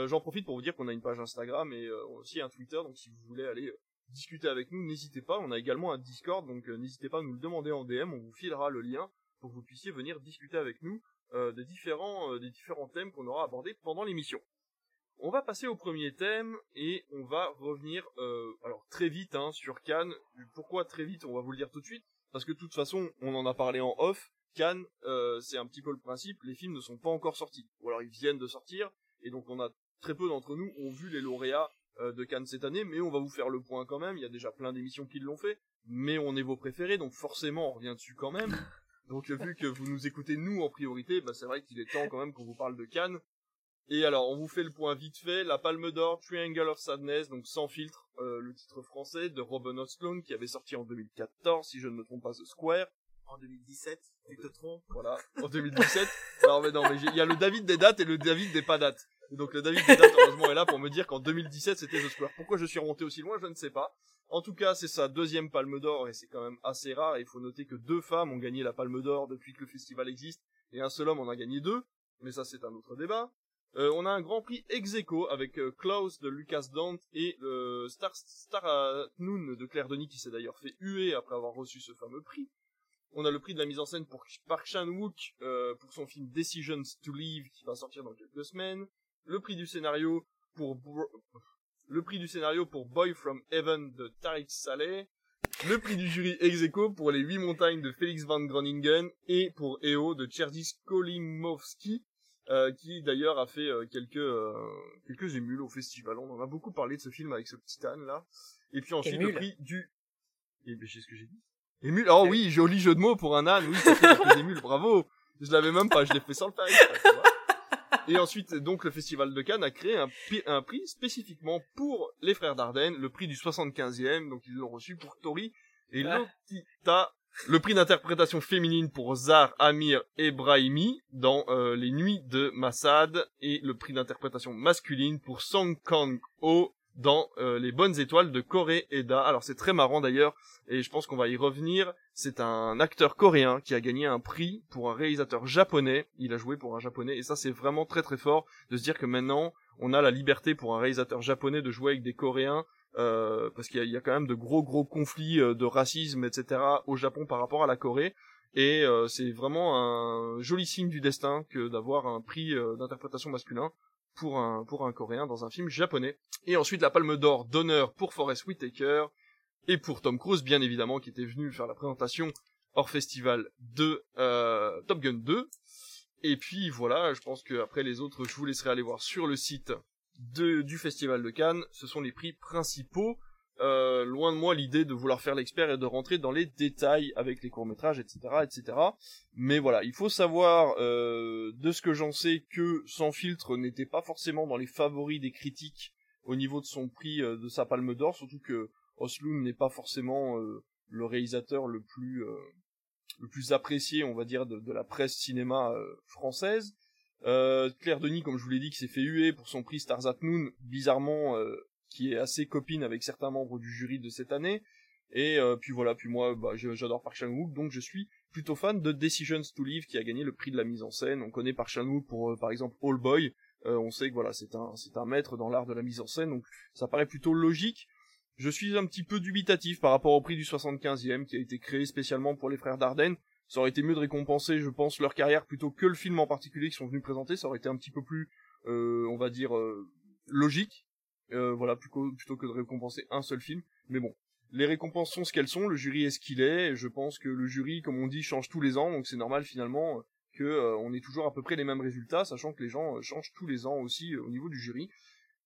J'en profite pour vous dire qu'on a une page Instagram et aussi un Twitter, donc si vous voulez aller discuter avec nous, n'hésitez pas. On a également un Discord, donc euh, n'hésitez pas à nous le demander en DM, on vous filera le lien pour que vous puissiez venir discuter avec nous euh, des différents euh, des différents thèmes qu'on aura abordés pendant l'émission. On va passer au premier thème et on va revenir très vite hein, sur Cannes. Pourquoi très vite? On va vous le dire tout de suite parce que de toute façon on en a parlé en off. Cannes, c'est un petit peu le principe. Les films ne sont pas encore sortis, ou alors ils viennent de sortir et donc on a très peu d'entre nous ont vu les lauréats euh, de Cannes cette année, mais on va vous faire le point quand même. Il y a déjà plein d'émissions qui l'ont fait, mais on est vos préférés, donc forcément on revient dessus quand même. Donc vu que vous nous écoutez nous en priorité, bah, c'est vrai qu'il est temps quand même qu'on vous parle de Cannes. Et alors, on vous fait le point vite fait. La Palme d'Or, Triangle of Sadness, donc sans filtre, euh, le titre français de Robin Ostlund, qui avait sorti en 2014, si je ne me trompe pas, The Square. En 2017, tu te trompes. Voilà, en 2017. alors, mais non, mais il y a le David des dates et le David des pas dates donc le David Vedat, heureusement, est là pour me dire qu'en 2017, c'était The Square. Pourquoi je suis remonté aussi loin, je ne sais pas. En tout cas, c'est sa deuxième palme d'or, et c'est quand même assez rare. Il faut noter que deux femmes ont gagné la palme d'or depuis que le festival existe, et un seul homme en a gagné deux. Mais ça, c'est un autre débat. Euh, on a un grand prix ex avec euh, Klaus de Lucas Dante et euh, Star, Star Noon de Claire Denis qui s'est d'ailleurs fait huer après avoir reçu ce fameux prix. On a le prix de la mise en scène pour Park Chan-wook euh, pour son film Decisions to Leave qui va sortir dans quelques semaines. Le prix du scénario pour le prix du scénario pour Boy from Heaven de Tariq Saleh. Le prix du jury ex pour les huit montagnes de Felix van Groningen et pour EO de Cherdis Kolimowski. Euh, qui d'ailleurs a fait euh, quelques euh, quelques émules au festival. On en a beaucoup parlé de ce film avec ce petit âne là. Et puis ensuite le prix du et ben, ce que j'ai dit. Émule. Oh oui, joli jeu de mots pour un âne. Oui, fait émules. Bravo. Je l'avais même pas. Je l'ai fait sans le faire. Et ensuite, donc, le Festival de Cannes a créé un, un prix spécifiquement pour les frères Dardenne, le prix du 75e, donc ils l'ont reçu pour Tori et Lotita. Le prix d'interprétation féminine pour Zar Amir Ebrahimi dans euh, Les Nuits de Massad et le prix d'interprétation masculine pour Song Kang-ho dans euh, les bonnes étoiles de Corée Eda. Alors c'est très marrant d'ailleurs, et je pense qu'on va y revenir. C'est un acteur coréen qui a gagné un prix pour un réalisateur japonais. Il a joué pour un japonais, et ça c'est vraiment très très fort de se dire que maintenant on a la liberté pour un réalisateur japonais de jouer avec des Coréens. Euh, parce qu'il y, a quand même de gros gros conflits euh, de racisme, etc. au Japon par rapport à la Corée. Et c'est vraiment un joli signe du destin que d'avoir un prix d'interprétation masculin pour un, pour un coréen dans un film japonais. Et ensuite la palme d'or d'honneur pour Forest Whitaker et pour Tom Cruise bien évidemment qui était venu faire la présentation hors festival de euh, Top Gun 2. Et puis voilà, je pense que après les autres, je vous laisserai aller voir sur le site du festival de Cannes. Ce sont les prix principaux. Euh, loin de moi l'idée de vouloir faire l'expert et de rentrer dans les détails avec les courts métrages, etc., etc. Mais voilà, il faut savoir euh, de ce que j'en sais que Sans filtre n'était pas forcément dans les favoris des critiques au niveau de son prix euh, de sa Palme d'Or, surtout que Osloon n'est pas forcément le réalisateur le plus le plus apprécié, on va dire, de, la presse cinéma française. Claire Denis, comme je vous l'ai dit, qui s'est fait huer pour son prix Stars at bizarrement qui est assez copine avec certains membres du jury de cette année. Et euh, puis voilà, puis moi, bah, j'adore Park Chan-wook, donc je suis plutôt fan de Decisions to Live, qui a gagné le prix de la mise en scène. On connaît Park Chan-wook pour, euh, par exemple, All Boy. Euh, on sait que voilà, c'est un, c'est un maître dans l'art de la mise en scène, donc ça paraît plutôt logique. Je suis un petit peu dubitatif par rapport au prix du 75e, qui a été créé spécialement pour les frères Dardenne. Ça aurait été mieux de récompenser, je pense, leur carrière plutôt que le film en particulier qu'ils sont venus présenter. Ça aurait été un petit peu plus, on va dire, logique. Euh, voilà, plutôt, que de récompenser un seul film. Mais bon, les récompenses sont ce qu'elles sont, le jury est ce qu'il est, je pense que le jury, comme on dit, change tous les ans, donc c'est normal finalement que euh, on ait toujours à peu près les mêmes résultats, sachant que les gens euh, changent tous les ans aussi au niveau du jury.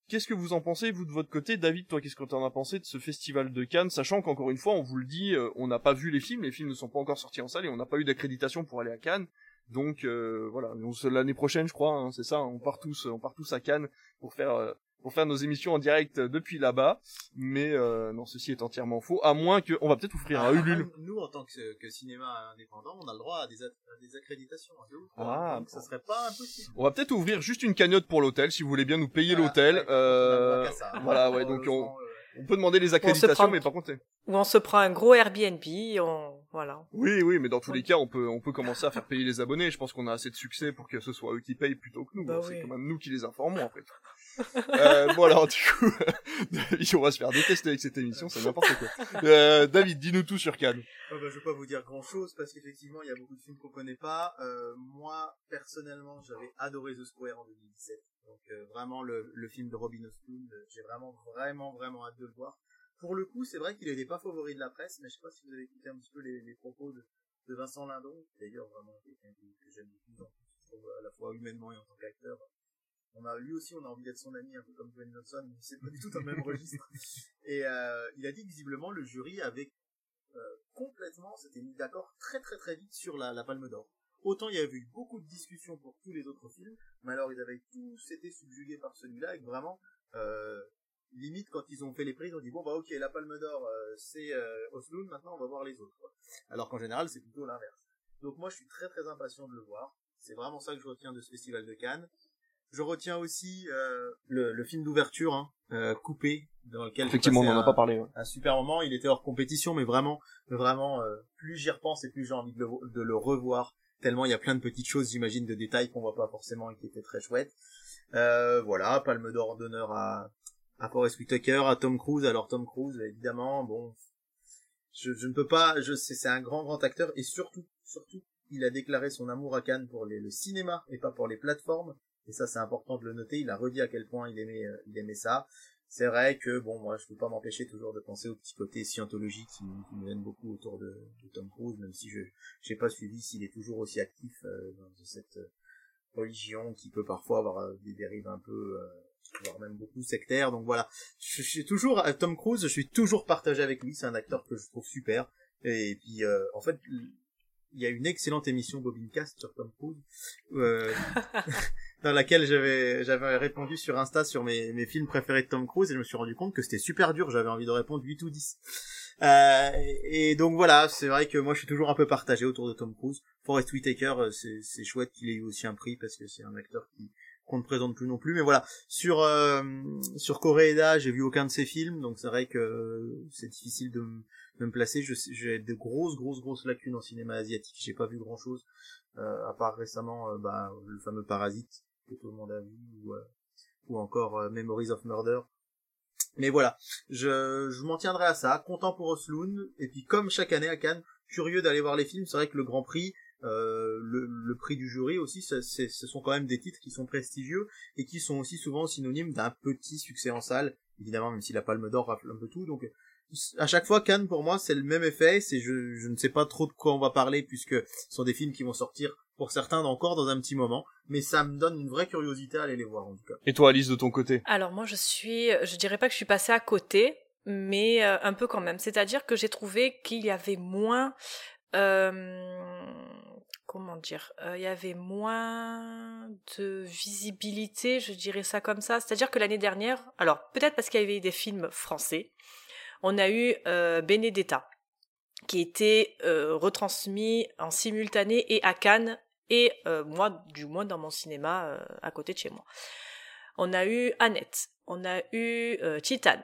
Qu'est-ce que vous en pensez, vous, de votre côté? David, toi, qu'est-ce que t'en as pensé de ce festival de Cannes, sachant qu'encore une fois, on vous le dit, on n'a pas vu les films, les films ne sont pas encore sortis en salle, et on n'a pas eu d'accréditation pour aller à Cannes, donc voilà, l'année prochaine, je crois, hein, c'est ça, on part tous, on part tous à Cannes pour faire pour faire nos émissions en direct depuis là-bas. Mais euh, non, ceci est entièrement faux. À moins que, on va peut-être ouvrir un Ulule. Nous, en tant que, que, cinéma indépendant, on a le droit à des, des accréditations. ah, donc ça serait pas impossible. On va peut-être ouvrir juste une cagnotte pour l'hôtel, si vous voulez bien nous payer l'hôtel. Euh, voilà, ouais. Donc on, on peut demander les accréditations, mais par contre. Ou on se prend un gros Airbnb, on voilà. Oui, oui, mais dans tous les cas, on peut on peut commencer à faire payer les abonnés. Je pense qu'on a assez de succès pour que ce soit eux qui payent plutôt que nous. Bah c'est quand même nous qui les informons en fait. Euh, bon alors du coup, on va se faire détester avec cette émission, c'est n'importe quoi. Euh, David, dis-nous tout sur Cannes. Oh bah, je vais pas vous dire grand-chose parce qu'effectivement il y a beaucoup de films qu'on connaît pas. Euh, moi personnellement, j'avais adoré The Square en 2017. Donc euh, vraiment le, le, film de Robin Hood, euh, j'ai vraiment vraiment vraiment hâte de le voir. Pour le coup, c'est vrai qu'il n'était pas favori de la presse, mais je sais pas si vous avez écouté un petit peu les, les propos de, de Vincent Lindon, d'ailleurs vraiment quelqu'un que j'aime beaucoup, à la fois humainement et en tant qu'acteur on a lui aussi on a envie d'être son ami un peu comme Dwayne Johnson mais c'est pas du tout dans le même registre. Et euh, il a dit que visiblement le jury avait euh, complètement s'était mis d'accord très très très vite sur la, la Palme d'Or. Autant il y avait eu beaucoup de discussions pour tous les autres films mais alors ils avaient tous été subjugués par celui-là et vraiment euh, limite quand ils ont fait les prix ils ont dit bon bah ok la Palme d'Or euh, c'est euh, Osloon maintenant on va voir les autres quoi. alors qu'en général c'est plutôt l'inverse. Donc moi je suis très très impatient de le voir. C'est vraiment ça que je retiens de ce festival de Cannes je retiens aussi euh, le, le, film d'ouverture, hein, euh, coupé, dans lequel effectivement on n'en a pas parlé. Un super moment. Il était hors compétition, mais vraiment, vraiment, euh, plus j'y repense et plus j'ai envie de le, de le, revoir. Tellement il y a plein de petites choses, j'imagine, de détails qu'on voit pas forcément et qui étaient très chouettes. Euh, voilà, Palme d'or d'honneur à à Forest Whitaker, à Tom Cruise. Alors Tom Cruise, évidemment, bon, je, je ne peux pas, je sais, c'est un grand grand acteur et surtout, surtout, il a déclaré son amour à Cannes pour les, le cinéma et pas pour les plateformes. Et ça, c'est important de le noter. Il a redit à quel point il aimait, euh, il aimait ça. C'est vrai que bon, moi, je peux pas m'empêcher toujours de penser au petit côté scientologique qui, qui me gêne beaucoup autour de, de, Tom Cruise, même si je j'ai pas suivi s'il est toujours aussi actif euh, dans cette euh, religion qui peut parfois avoir des dérives un peu voire même beaucoup sectaires. Donc voilà, je, suis toujours Tom Cruise, je suis toujours partagé avec lui. C'est un acteur que je trouve super. Et puis en fait, il y a une excellente émission Bobincast sur Tom Cruise euh, dans laquelle j'avais j'avais répondu sur Insta sur mes, mes films préférés de Tom Cruise et je me suis rendu compte que c'était super dur, j'avais envie de répondre 8 ou 10. Euh, et donc voilà, c'est vrai que moi je suis toujours un peu partagé autour de Tom Cruise. Forest Whitaker, euh, c'est c'est chouette qu'il ait eu aussi un prix parce que c'est un acteur qui qu'on ne présente plus non plus mais voilà sur euh, sur Koreeda j'ai vu aucun de ses films donc c'est vrai que c'est difficile de me placer. J'ai de grosses, grosses, grosses lacunes en cinéma asiatique. J'ai pas vu grand chose, euh, à part récemment, euh, bah, le fameux Parasite que tout le monde a vu, ou, euh, encore Memories of Murder. Mais voilà, je, je m'en tiendrai à ça, content pour Osloon, et puis comme chaque année à Cannes, curieux d'aller voir les films. C'est vrai que le Grand Prix, euh, le, le, prix du jury aussi, ce sont quand même des titres qui sont prestigieux et qui sont aussi souvent synonymes d'un petit succès en salle. Évidemment, même si la Palme d'Or rafle un peu tout, donc à chaque fois Cannes pour moi c'est le même effet c'est je, je ne sais pas trop de quoi on va parler puisque ce sont des films qui vont sortir pour certains encore dans un petit moment mais ça me donne une vraie curiosité à aller les voir en tout cas. Et toi Alice de ton côté? Alors moi je suis je dirais pas que je suis passée à côté mais euh, un peu quand même. C'est à dire que j'ai trouvé qu'il y avait moins euh, comment dire, euh, il y avait moins de visibilité, je dirais ça comme ça. C'est-à-dire que l'année dernière, alors peut-être parce qu'il y avait des films français, on a eu euh, Benedetta, qui était euh, retransmis en simultané et à Cannes et euh, moi, du moins dans mon cinéma à côté de chez moi. On a eu Annette, on a eu Titan.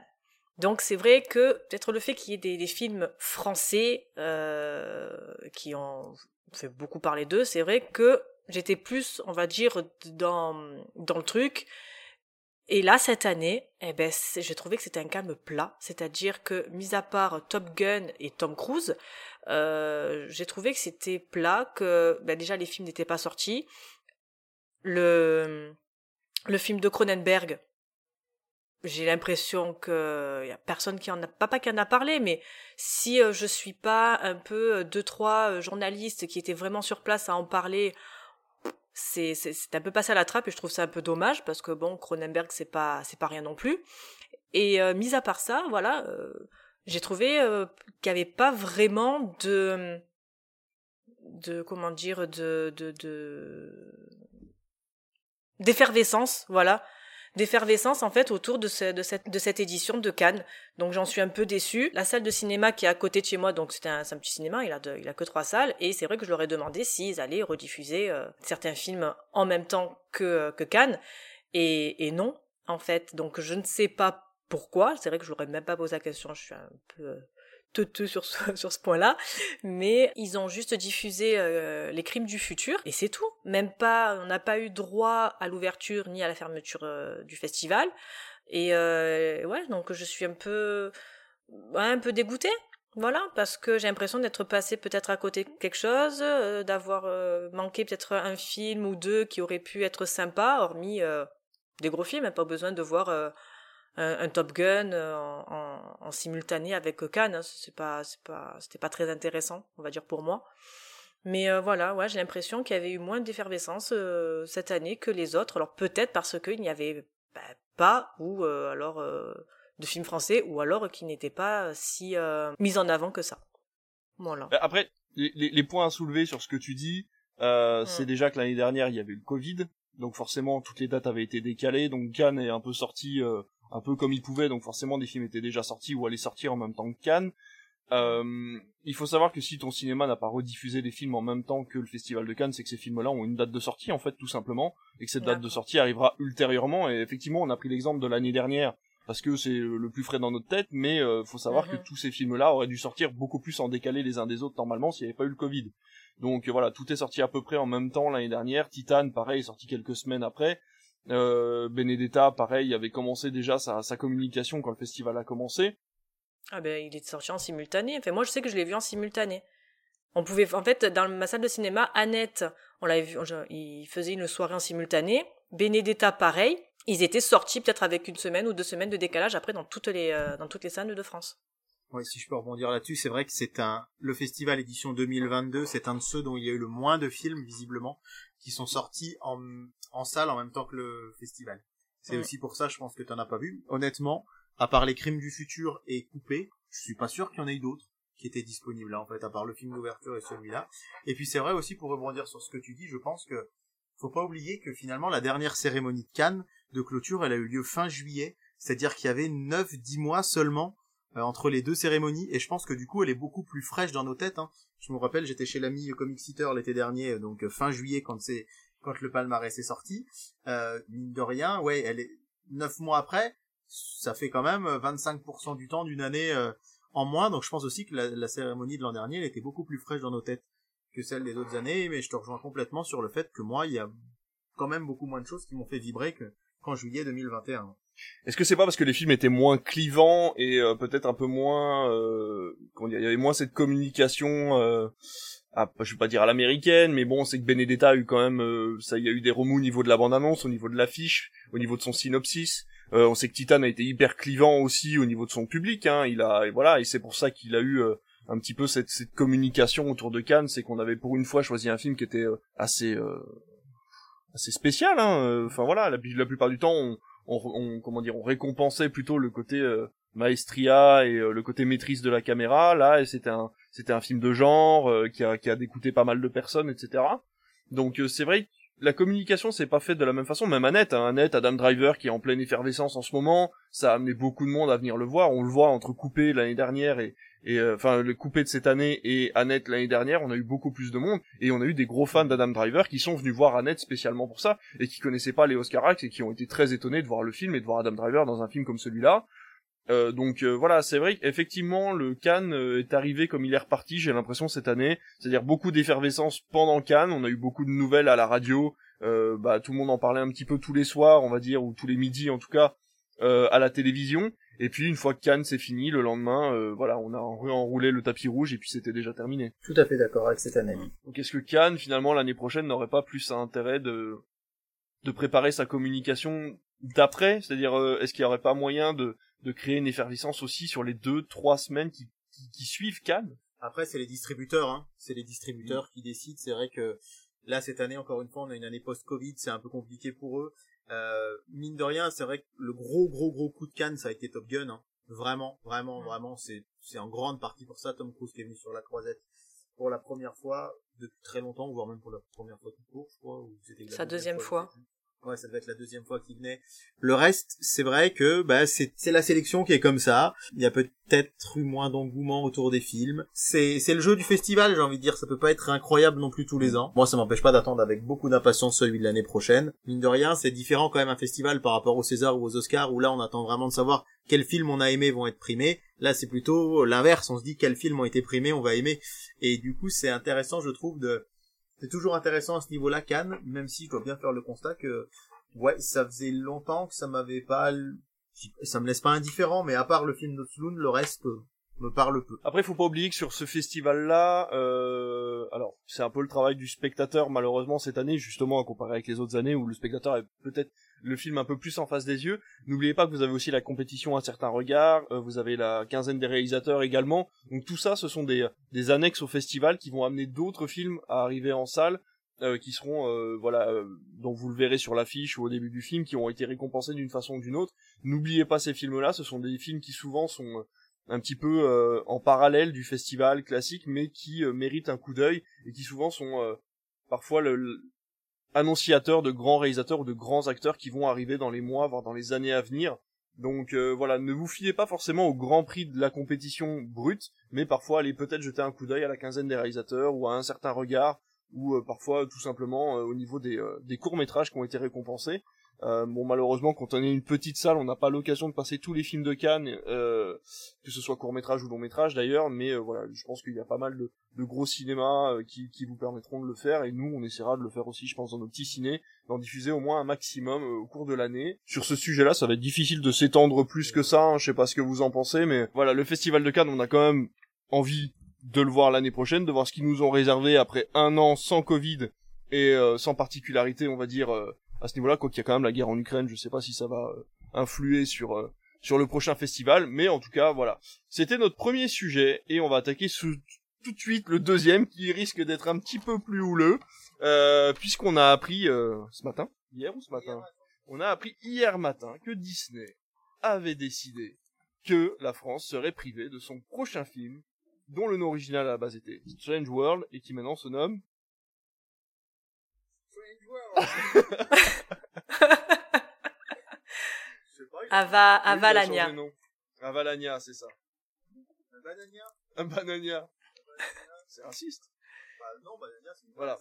Donc c'est vrai que peut-être le fait qu'il y ait des, films français qui ont fait beaucoup parler d'eux, c'est vrai que j'étais plus, on va dire, dans, dans le truc et là, cette année, eh ben, j'ai trouvé que c'était un calme plat. C'est-à-dire que, mis à part Top Gun et Tom Cruise, euh, j'ai trouvé que c'était plat, que ben, déjà les films n'étaient pas sortis. Le, le film de Cronenberg, j'ai l'impression que y a personne qui en a pas pas qui en a parlé mais si euh, je suis pas un peu euh, deux trois journalistes qui étaient vraiment sur place à en parler c'est c'est un peu passé à la trappe et je trouve ça un peu dommage parce que bon Cronenberg c'est pas c'est pas rien non plus et mis à part ça voilà j'ai trouvé euh, qu'il n'y avait pas vraiment de de comment dire de de de d'effervescence voilà d'effervescence en fait autour de, de, cette, de cette édition de Cannes. Donc j'en suis un peu déçue. La salle de cinéma qui est à côté de chez moi, donc c'était un, petit cinéma, il a, il a que trois salles, et c'est vrai que je leur ai demandé s'ils allaient rediffuser euh, certains films en même temps que, que Cannes, et, et non, en fait. Donc je ne sais pas pourquoi, c'est vrai que je n'aurais même pas posé la question, je suis un peu teuteux sur ce, sur ce point-là, mais ils ont juste diffusé euh, les crimes du futur et c'est tout. Même pas, on n'a pas eu droit à l'ouverture ni à la fermeture euh, du festival. Et euh, ouais, donc je suis un peu, dégoûtée. Voilà, parce que j'ai l'impression d'être passé peut-être à côté de quelque chose, d'avoir manqué peut-être un film ou deux qui auraient pu être sympas, hormis des gros films, pas besoin de voir un, Top Gun euh, en, en, simultané avec Cannes. Hein. C'est pas, c'est pas, c'était pas très intéressant, on va dire pour moi. Mais euh, voilà, ouais, j'ai l'impression qu'il y avait eu moins d'effervescence euh, cette année que les autres. Alors peut-être parce qu'il n'y avait bah, pas ou alors de films français ou alors qui n'étaient pas si mis en avant que ça. Voilà. Après, les, les, points à soulever sur ce que tu dis, euh, c'est déjà que l'année dernière il y avait le Covid, donc forcément toutes les dates avaient été décalées, donc Cannes est un peu sorti euh, un peu comme il pouvait, donc forcément des films étaient déjà sortis ou allaient sortir en même temps que Cannes. Euh, il faut savoir que si ton cinéma n'a pas rediffusé des films en même temps que le festival de Cannes, c'est que ces films-là ont une date de sortie en fait tout simplement, et que cette date de sortie arrivera ultérieurement. Et effectivement, on a pris l'exemple de l'année dernière parce que c'est le plus frais dans notre tête, mais euh, faut savoir que mhm. tous ces films-là auraient dû sortir beaucoup plus en décalé les uns des autres normalement s'il n'y avait pas eu le Covid. Donc voilà, tout est sorti à peu près en même temps l'année dernière. Titan, pareil, est sorti quelques semaines après. Euh, Benedetta, pareil, avait commencé déjà sa, sa communication quand le festival a commencé. Ah ben il est sorti en simultané. Enfin moi je sais que je l'ai vu en simultané. On pouvait en fait dans ma salle de cinéma Annette, on l'avait vu, il faisait une soirée en simultané. Benedetta pareil. Ils étaient sortis peut-être avec une semaine ou deux semaines de décalage après dans toutes les euh, dans toutes les salles de France. Ouais, si je peux rebondir là-dessus, c'est vrai que c'est un le festival édition 2022, c'est un de ceux dont il y a eu le moins de films visiblement qui sont sortis en en salle en même temps que le festival. C'est aussi pour ça, je pense que tu n'en as pas vu. Honnêtement, à part les crimes du futur et coupé, je suis pas sûr qu'il y en ait d'autres qui étaient disponibles là en fait, à part le film d'ouverture et celui-là. Et puis c'est vrai aussi pour rebondir sur ce que tu dis, je pense que faut pas oublier que finalement la dernière cérémonie de Cannes de clôture, elle a eu lieu fin juillet, c'est-à-dire qu'il y avait 9-10 mois seulement euh, entre les deux cérémonies, et je pense que du coup elle est beaucoup plus fraîche dans nos têtes. Hein. Je me rappelle, j'étais chez l'ami Comic Seater l'été dernier, donc euh, fin juillet quand c'est quand le palmarès est sorti. Euh, mine de rien, ouais, elle est neuf mois après, ça fait quand même 25% du temps d'une année en moins, donc je pense aussi que la, la cérémonie de l'an dernier, elle était beaucoup plus fraîche dans nos têtes que celle des autres années, mais je te rejoins complètement sur le fait que moi, il y a quand même beaucoup moins de choses qui m'ont fait vibrer que qu'en juillet 2021. Est-ce que c'est pas parce que les films étaient moins clivants et euh, peut-être un peu moins, euh, il y avait moins cette communication, euh, à, je vais pas dire à l'américaine, mais bon, c'est que Benedetta a eu quand même, euh, ça, il y a eu des remous au niveau de la bande-annonce, au niveau de l'affiche, au niveau de son synopsis. on sait que Titan a été hyper clivant aussi au niveau de son public, hein. Il a, et voilà, et c'est pour ça qu'il a eu un petit peu cette, cette communication autour de Cannes, c'est qu'on avait pour une fois choisi un film qui était assez assez spécial. Hein. Enfin voilà, la, la plupart du temps, on, on, comment dire, on récompensait plutôt le côté euh, maestria et euh, le côté maîtrise de la caméra. Là, c'était un, c'était un film de genre euh, qui a, qui a dégoûté pas mal de personnes, etc. Donc c'est vrai la communication s'est pas faite de la même façon. Même Annette, hein, Annette, Adam Driver qui est en pleine effervescence en ce moment, ça a amené beaucoup de monde à venir le voir. On le voit entre Coupé l'année dernière et, et euh, enfin le coupé de cette année et Annette l'année dernière, on a eu beaucoup plus de monde et on a eu des gros fans d'Adam Driver qui sont venus voir Annette spécialement pour ça et qui connaissaient pas les Oscarax et qui ont été très étonnés de voir le film et de voir Adam Driver dans un film comme celui-là. Euh, donc euh, voilà, c'est vrai qu'effectivement le Cannes est arrivé comme il est reparti, j'ai l'impression cette année, c'est-à-dire beaucoup d'effervescence pendant Cannes, on a eu beaucoup de nouvelles à la radio, bah tout le monde en parlait un petit peu tous les soirs, on va dire, ou tous les midis en tout cas, à la télévision, et puis une fois que Cannes c'est fini, le lendemain, euh, voilà, on a enroulé le tapis rouge et puis c'était déjà terminé. Tout à fait d'accord avec cette année. Donc est-ce que Cannes finalement l'année prochaine n'aurait pas plus intérêt de de préparer sa communication d'après, c'est-à-dire euh, est-ce qu'il n'y aurait pas moyen de de créer une effervescence aussi sur les deux trois semaines qui qui, suivent Cannes Après c'est les distributeurs, hein. c'est les distributeurs qui décident. C'est vrai que là cette année encore une fois on a une année post-Covid, c'est un peu compliqué pour eux. Euh, mine de rien, c'est vrai que le gros gros gros coup de canne, ça a été Top Gun. Hein. Vraiment, vraiment, vraiment, c'est c'est en grande partie pour ça Tom Cruise qui est venu sur la croisette pour la première fois depuis très longtemps, voire même pour la première fois tout court, je crois. Ou c'était Sa deuxième fois. Ouais, ça devait être la deuxième fois qu'il venait. Le reste, c'est vrai que bah c'est la sélection qui est comme ça. Il y a peut-être eu moins d'engouement autour des films. C'est le jeu du festival, j'ai envie de dire. Ça peut pas être incroyable non plus tous les ans. Moi, ça m'empêche pas d'attendre avec beaucoup d'impatience celui de l'année prochaine. Mine de rien, c'est différent quand même un festival par rapport au César ou aux Oscars où là on attend vraiment de savoir quels films on a aimé vont être primés. Là, c'est plutôt l'inverse. On se dit quels films ont été primés, on va aimer. Et du coup, c'est intéressant, je trouve, de c'est toujours intéressant à ce niveau-là, Cannes, même si je dois bien faire le constat que, ouais, ça faisait longtemps que ça m'avait pas, ça me laisse pas indifférent, mais à part le film de Sloan, le reste euh, me parle peu. Après, faut pas oublier que sur ce festival-là, euh, alors, c'est un peu le travail du spectateur, malheureusement, cette année, justement, à comparer avec les autres années où le spectateur est peut-être le film un peu plus en face des yeux. N'oubliez pas que vous avez aussi la compétition à certains regards, euh, vous avez la quinzaine des réalisateurs également. Donc tout ça, ce sont des, des annexes au festival qui vont amener d'autres films à arriver en salle, euh, qui seront, euh, voilà, dont vous le verrez sur l'affiche ou au début du film, qui ont été récompensés d'une façon ou d'une autre. N'oubliez pas ces films-là, ce sont des films qui souvent sont un petit peu en parallèle du festival classique, mais qui méritent un coup d'œil et qui souvent sont parfois le, annonciateurs de grands réalisateurs ou de grands acteurs qui vont arriver dans les mois, voire dans les années à venir. Donc euh, voilà, ne vous fiez pas forcément au grand prix de la compétition brute, mais parfois allez peut-être jeter un coup d'œil à la quinzaine des réalisateurs ou à un certain regard, ou euh, parfois tout simplement euh, au niveau des, des courts métrages qui ont été récompensés. Euh, bon, malheureusement, quand on est une petite salle, on n'a pas l'occasion de passer tous les films de Cannes, euh, que ce soit court métrage ou long métrage d'ailleurs. Mais euh, voilà, je pense qu'il y a pas mal de, gros cinémas euh, qui, vous permettront de le faire, et nous, on essaiera de le faire aussi, je pense, dans nos petits ciné, d'en diffuser au moins un maximum au cours de l'année. Sur ce sujet-là, ça va être difficile de s'étendre plus que ça. Hein, je sais pas ce que vous en pensez, mais voilà, le Festival de Cannes, on a quand même envie de le voir l'année prochaine, de voir ce qu'ils nous ont réservé après un an sans Covid et sans particularité, on va dire à ce niveau-là, quoi qu'il y a quand même la guerre en Ukraine, je sais pas si ça va euh, influer sur euh, sur le prochain festival, mais en tout cas, voilà. C'était notre premier sujet, et on va attaquer tout de suite le deuxième, qui risque d'être un petit peu plus houleux, euh, puisqu'on a appris ce matin, hier ou ce matin, on a appris hier matin que Disney avait décidé que la France serait privée de son prochain film, dont le nom original à la base était Strange World, et qui maintenant se nomme Ava, Avalania. Avalania, c'est ça. Un banania. C'est raciste. Bah, non, banania, c'est Voilà.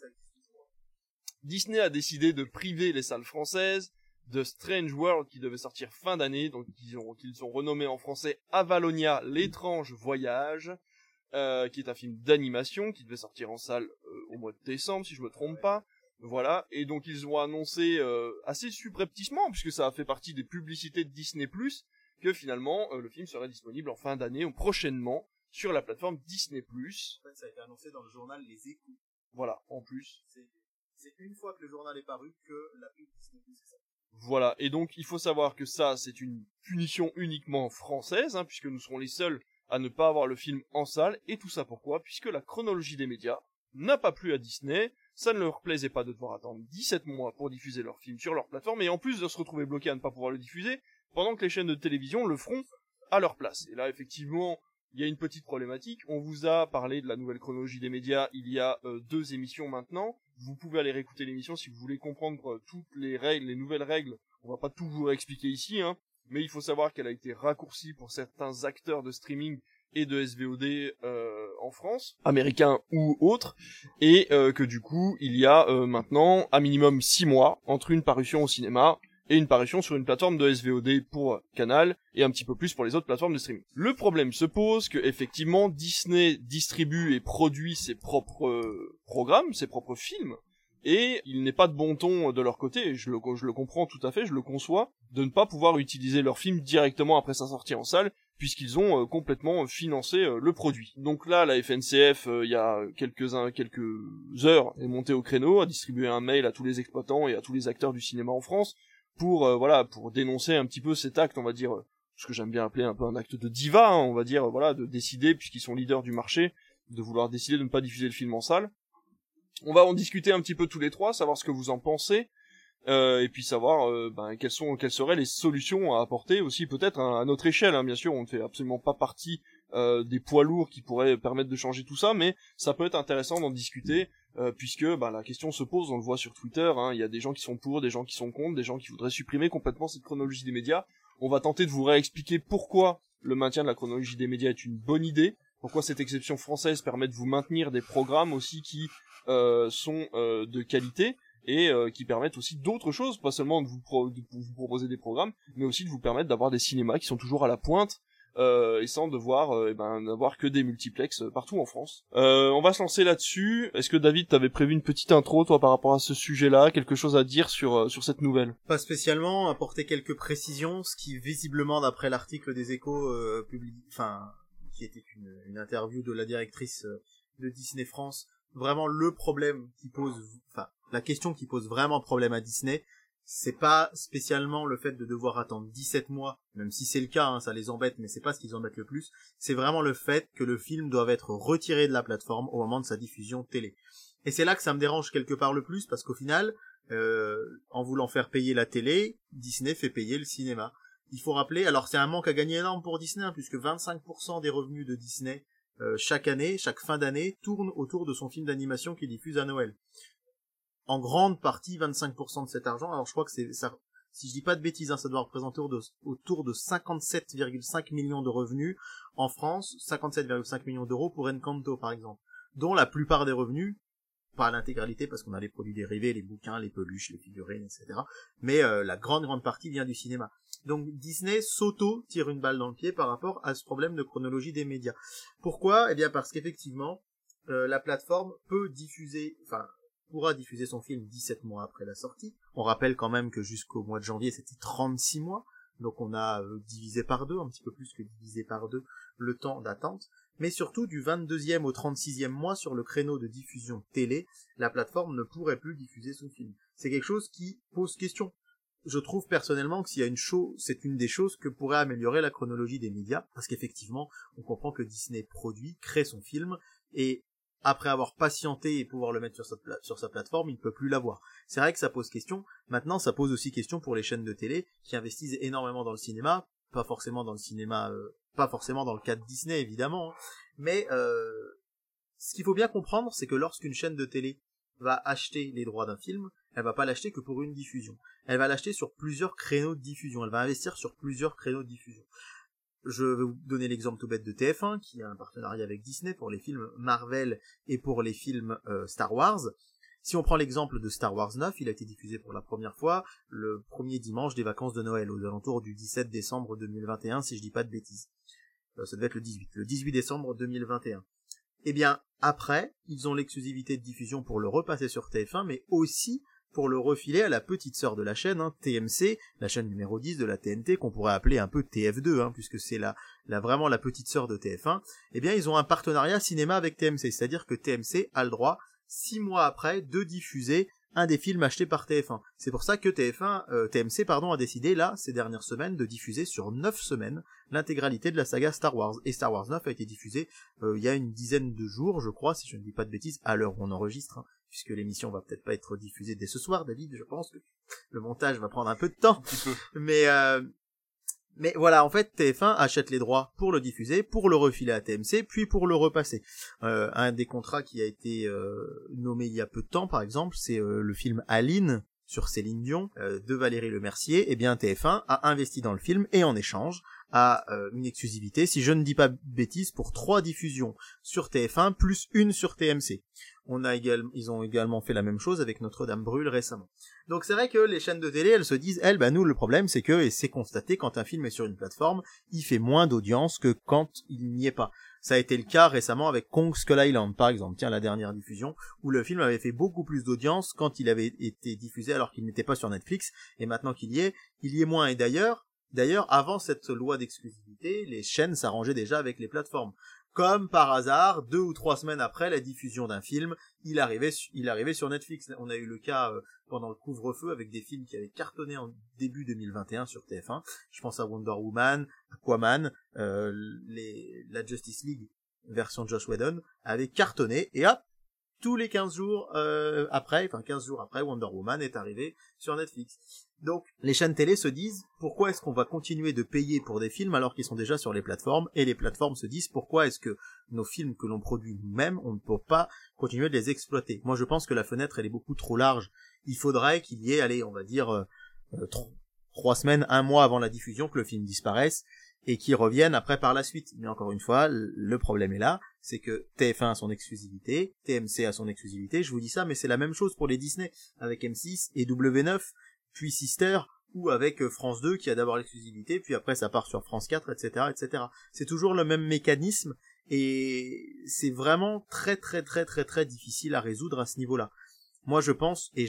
Disney a décidé de priver les salles françaises de Strange World qui devait sortir fin d'année, donc qu'ils ont, qu'ils ont renommé en français Avalonia, l'étrange voyage, euh, qui est un film d'animation qui devait sortir en salle euh, au mois de décembre, si je me trompe pas. Voilà, et donc ils ont annoncé euh, assez subrepticement, puisque ça a fait partie des publicités de Disney+, que finalement euh, le film serait disponible en fin d'année ou prochainement sur la plateforme Disney+. En fait, ça a été annoncé dans le journal Les Échos. Voilà, en plus. C'est une fois que le journal est paru que la pub Disney+, c'est ça. Voilà, et donc il faut savoir que ça, c'est une punition uniquement française, hein, puisque nous serons les seuls à ne pas avoir le film en salle, et tout ça pourquoi? Puisque la chronologie des médias n'a pas plu à Disney, ça ne leur plaisait pas de devoir attendre 17 mois pour diffuser leur film sur leur plateforme, et en plus de se retrouver bloqué à ne pas pouvoir le diffuser, pendant que les chaînes de télévision le feront à leur place. Et là, effectivement, il y a une petite problématique. On vous a parlé de la nouvelle chronologie des médias il y a euh, deux émissions maintenant. Vous pouvez aller réécouter l'émission si vous voulez comprendre euh, toutes les règles, les nouvelles règles. On va pas tout vous expliquer ici, hein. Mais il faut savoir qu'elle a été raccourcie pour certains acteurs de streaming et de SVOD euh, en France, américains ou autres, et euh, que du coup il y a euh, maintenant un minimum 6 mois entre une parution au cinéma et une parution sur une plateforme de SVOD pour Canal et un petit peu plus pour les autres plateformes de streaming. Le problème se pose que effectivement Disney distribue et produit ses propres programmes, ses propres films, et il n'est pas de bon ton de leur côté, je le, comprends tout à fait, je le conçois, de ne pas pouvoir utiliser leur film directement après sa sortie en salle, puisqu'ils ont euh, complètement financé euh, le produit. Donc là, la FNCF, euh, il y a quelques, quelques heures, est montée au créneau, a distribué un mail à tous les exploitants et à tous les acteurs du cinéma en France, pour voilà, pour dénoncer un petit peu cet acte, on va dire, ce que j'aime bien appeler un peu un acte de diva, hein, on va dire, voilà, de décider, puisqu'ils sont leaders du marché, de vouloir décider de ne pas diffuser le film en salle. On va en discuter un petit peu tous les trois, savoir ce que vous en pensez. Euh, et puis savoir euh, ben, quelles sont quelles seraient les solutions à apporter aussi peut-être à, notre échelle hein. bien sûr on ne fait absolument pas partie euh, des poids lourds qui pourraient permettre de changer tout ça mais ça peut être intéressant d'en discuter puisque ben, la question se pose on le voit sur Twitter hein. il y a des gens qui sont pour des gens qui sont contre des gens qui voudraient supprimer complètement cette chronologie des médias on va tenter de vous réexpliquer pourquoi le maintien de la chronologie des médias est une bonne idée pourquoi cette exception française permet de vous maintenir des programmes aussi qui sont de qualité et euh, qui permettent aussi d'autres choses, pas seulement de vous, proposer des programmes, mais aussi de vous permettre d'avoir des cinémas qui sont toujours à la pointe euh, et sans devoir euh, eh ben, n'avoir que des multiplex euh, partout en France. on va se lancer là-dessus. Est-ce que David t'avais prévu une petite intro toi par rapport à ce sujet-là, quelque chose à dire sur sur cette nouvelle? Pas spécialement, apporter quelques précisions, ce qui visiblement d'après l'article des Échos publié, enfin qui était une interview de la directrice de Disney France, vraiment le problème qui pose, enfin la question qui pose vraiment problème à Disney, c'est pas spécialement le fait de devoir attendre 17 mois, même si c'est le cas, hein, ça les embête, mais c'est pas ce qu'ils embêtent le plus, c'est vraiment le fait que le film doit être retiré de la plateforme au moment de sa diffusion télé. Et c'est là que ça me dérange quelque part le plus, parce qu'au final, euh, en voulant faire payer la télé, Disney fait payer le cinéma. Il faut rappeler, alors c'est un manque à gagner énorme pour Disney, hein, puisque 25% des revenus de Disney euh, chaque année, chaque fin d'année, tournent autour de son film d'animation qui diffuse à Noël en grande partie 25% de cet argent. Alors je crois que c'est ça, si je dis pas de bêtises, hein, ça doit représenter autour de, 57,5 millions de revenus en France, 57,5 millions d'euros pour Encanto par exemple, dont la plupart des revenus pas l'intégralité parce qu'on a les produits dérivés, les bouquins, les peluches, les figurines, etc. Mais euh, la grande grande partie vient du cinéma. Donc Disney s'auto tire une balle dans le pied par rapport à ce problème de chronologie des médias. Pourquoi? Eh bien parce qu'effectivement, euh, la plateforme peut diffuser, enfin pourra diffuser son film 17 mois après la sortie. On rappelle quand même que jusqu'au mois de janvier, c'était 36 mois. Donc on a euh, divisé par deux, un petit peu plus que divisé par deux, le temps d'attente. Mais surtout, du 22e au 36e mois sur le créneau de diffusion télé, la plateforme ne pourrait plus diffuser son film. C'est quelque chose qui pose question. Je trouve personnellement que s'il y a une chose, c'est une des choses que pourrait améliorer la chronologie des médias, parce qu'effectivement, on comprend que Disney produit, crée son film, et après avoir patienté et pouvoir le mettre sur sa, sur sa plateforme, il ne peut plus l'avoir. C'est vrai que ça pose question. Maintenant, ça pose aussi question pour les chaînes de télé qui investissent énormément dans le cinéma, pas forcément dans le cinéma, euh, pas forcément dans le cadre Disney évidemment, hein. mais euh, ce qu'il faut bien comprendre, c'est que lorsqu'une chaîne de télé va acheter les droits d'un film, elle va pas l'acheter que pour une diffusion. Elle va l'acheter sur plusieurs créneaux de diffusion. Elle va investir sur plusieurs créneaux de diffusion. Je vais vous donner l'exemple tout bête de TF1, qui a un partenariat avec Disney pour les films Marvel et pour les films euh, Star Wars. Si on prend l'exemple de Star Wars 9, il a été diffusé pour la première fois le premier dimanche des vacances de Noël, aux alentours du 17 décembre 2021, si je dis pas de bêtises. Euh, ça devait être le 18, le 18 décembre 2021. Eh bien, après, ils ont l'exclusivité de diffusion pour le repasser sur TF1, mais aussi pour le refiler à la petite sœur de la chaîne, hein, TMC, la chaîne numéro 10 de la TNT, qu'on pourrait appeler un peu TF2, hein, puisque c'est la, la, vraiment la petite sœur de TF1, eh bien ils ont un partenariat cinéma avec TMC, c'est-à-dire que TMC a le droit, six mois après, de diffuser un des films achetés par TF1. C'est pour ça que TF1, euh, TMC pardon, a décidé là, ces dernières semaines, de diffuser sur neuf semaines l'intégralité de la saga Star Wars. Et Star Wars 9 a été diffusé euh, il y a une dizaine de jours, je crois, si je ne dis pas de bêtises, à l'heure où on enregistre. Hein puisque l'émission va peut-être pas être diffusée dès ce soir, David, je pense que le montage va prendre un peu de temps. Mais euh, mais voilà, en fait, TF1 achète les droits pour le diffuser, pour le refiler à TMC, puis pour le repasser. Euh, un des contrats qui a été euh, nommé il y a peu de temps, par exemple, c'est euh, le film Aline sur Céline Dion de Valérie Lemercier. Eh bien, TF1 a investi dans le film et en échange a une exclusivité, si je ne dis pas bêtises, pour trois diffusions sur TF1 plus une sur TMC. On a également, ils ont également fait la même chose avec Notre-Dame brûle récemment. Donc c'est vrai que les chaînes de télé, elles se disent, elles, bah nous, le problème, c'est que, et c'est constaté, quand un film est sur une plateforme, il fait moins d'audience que quand il n'y est pas. Ça a été le cas récemment avec Kong Skull Island, par exemple, tiens, la dernière diffusion, où le film avait fait beaucoup plus d'audience quand il avait été diffusé alors qu'il n'était pas sur Netflix, et maintenant qu'il y est, il y est moins. Et d'ailleurs, D'ailleurs, avant cette loi d'exclusivité, les chaînes s'arrangeaient déjà avec les plateformes. Comme par hasard, deux ou trois semaines après la diffusion d'un film, il arrivait, il arrivait sur Netflix. On a eu le cas euh, pendant le couvre-feu avec des films qui avaient cartonné en début 2021 sur TF1. Je pense à Wonder Woman, Aquaman, euh, la Justice League version Josh Whedon avait cartonné et hop, tous les 15 jours euh, après, enfin 15 jours après, Wonder Woman est arrivé sur Netflix. Donc les chaînes télé se disent pourquoi est-ce qu'on va continuer de payer pour des films alors qu'ils sont déjà sur les plateformes? Et les plateformes se disent pourquoi est-ce que nos films que l'on produit nous-mêmes on ne peut pas continuer de les exploiter? Moi je pense que la fenêtre elle est beaucoup trop large. Il faudrait qu'il y ait, allez, on va dire euh, euh, trois semaines, un mois avant la diffusion que le film disparaisse et qui reviennent après par la suite. Mais encore une fois, le problème est là, c'est que TF1 a son exclusivité, TMC a son exclusivité, je vous dis ça, mais c'est la même chose pour les Disney, avec M6 et W9, puis Sister, ou avec euh, France 2 qui a d'abord l'exclusivité, puis après ça part sur France 4, etc., etc. C'est toujours le même mécanisme, et c'est vraiment très très très très très difficile à résoudre à ce niveau-là. Moi je pense, et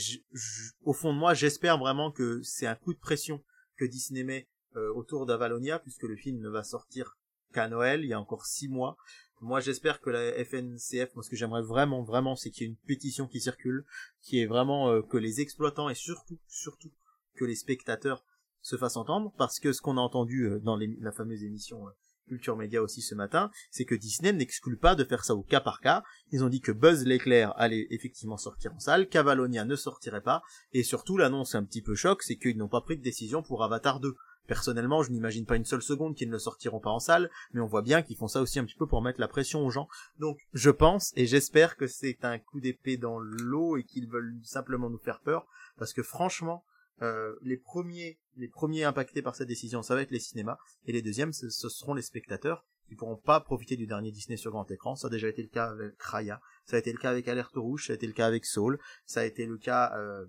au fond de moi j'espère vraiment que c'est un coup de pression que Disney met euh, autour d'Avalonia, puisque le film ne va sortir qu'à Noël, il y a encore six mois. Moi, j'espère que la FNCF, moi, ce que j'aimerais vraiment, vraiment, c'est qu'il y ait une pétition qui circule, qui est vraiment euh, que les exploitants et surtout, surtout, que les spectateurs se fassent entendre, parce que ce qu'on a entendu euh, dans la fameuse émission Culture Média aussi ce matin, c'est que Disney n'exclut pas de faire ça au cas par cas. Ils ont dit que Buzz l'éclair allait effectivement sortir en salle, qu'Avalonia ne sortirait pas, et surtout l'annonce un petit peu choc, c'est qu'ils n'ont pas pris de décision pour Avatar 2. Personnellement, je n'imagine pas une seule seconde qu'ils ne sortiront pas en salle, mais on voit bien qu'ils font ça aussi un petit peu pour mettre la pression aux gens. Donc, je pense et j'espère que c'est un coup d'épée dans l'eau et qu'ils veulent simplement nous faire peur, parce que franchement, euh, les premiers, les premiers impactés par cette décision, ça va être les cinémas, et les deuxièmes, ce, seront les spectateurs qui pourront pas profiter du dernier Disney sur grand écran. Ça a déjà été le cas avec Raya, ça a été le cas avec Alerte Rouge, ça a été le cas avec Soul, ça a été le cas euh,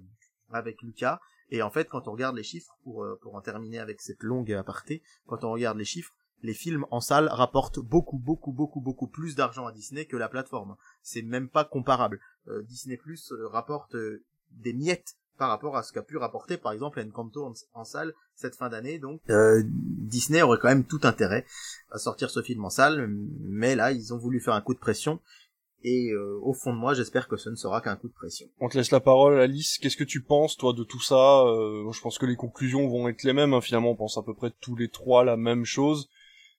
avec Lucas. Et en fait, quand on regarde les chiffres, pour, euh, pour en terminer avec cette longue aparté, quand on regarde les chiffres, les films en salle rapportent beaucoup, beaucoup, beaucoup, beaucoup plus d'argent à Disney que la plateforme. C'est même pas comparable. Euh, Disney Plus rapporte des miettes par rapport à ce qu'a pu rapporter par exemple Encanto en, en salle cette fin d'année. Donc euh, Disney aurait quand même tout intérêt à sortir ce film en salle, mais là ils ont voulu faire un coup de pression. Et euh, au fond de moi, j'espère que ce ne sera qu'un coup de pression. On te laisse la parole, Alice. Qu'est-ce que tu penses, toi, de tout ça euh, Je pense que les conclusions vont être les mêmes. Hein. Finalement, on pense à peu près tous les trois la même chose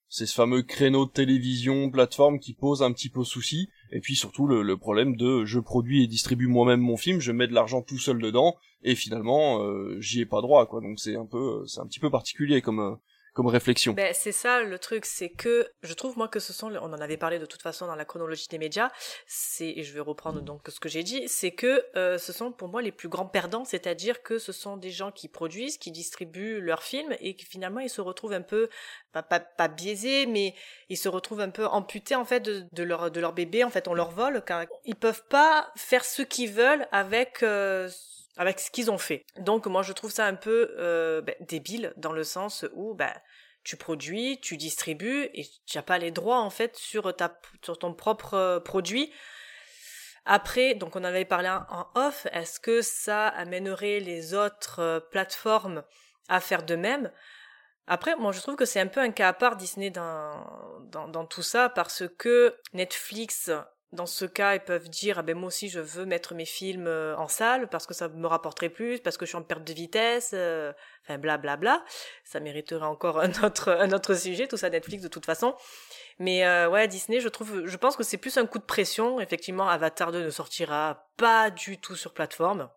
c'est ce fameux créneau de télévision, plateforme qui pose un petit peu souci, et puis surtout le, problème de je produis et distribue moi-même mon film, je mets de l'argent tout seul dedans, et finalement euh, j'y ai pas droit quoi, donc c'est un peu, c'est un petit peu particulier comme euh, comme réflexion. Ben, c'est ça le truc, c'est que je trouve moi que ce sont, on en avait parlé de toute façon dans la chronologie des médias, c'est, et je vais reprendre donc ce que j'ai dit, c'est que euh, ce sont pour moi les plus grands perdants, c'est-à-dire que ce sont des gens qui produisent, qui distribuent leurs films et qui finalement ils se retrouvent un peu, pas, pas, pas biaisés, mais ils se retrouvent un peu amputés en fait de, leur, de leur bébé, en fait on leur vole, car ils peuvent pas faire ce qu'ils veulent avec... Euh, avec ce qu'ils ont fait. Donc moi je trouve ça un peu euh, ben, débile dans le sens où ben, tu produis, tu distribues et tu n'as pas les droits en fait sur, ta, ton propre euh, produit. Après, donc on avait parlé en off, est-ce que ça amènerait les autres euh, plateformes à faire de même? Après, moi je trouve que c'est un peu un cas à part Disney dans, dans, dans tout ça parce que Netflix dans ce cas, ils peuvent dire ah ben moi aussi je veux mettre mes films euh, en salle parce que ça me rapporterait plus, parce que je suis en perte de vitesse, euh, enfin blablabla. Bla bla. Ça mériterait encore un autre sujet, tout ça Netflix de toute façon. Mais euh, ouais, Disney, je trouve, je pense que c'est plus un coup de pression. Effectivement, Avatar 2 ne sortira pas du tout sur plateforme.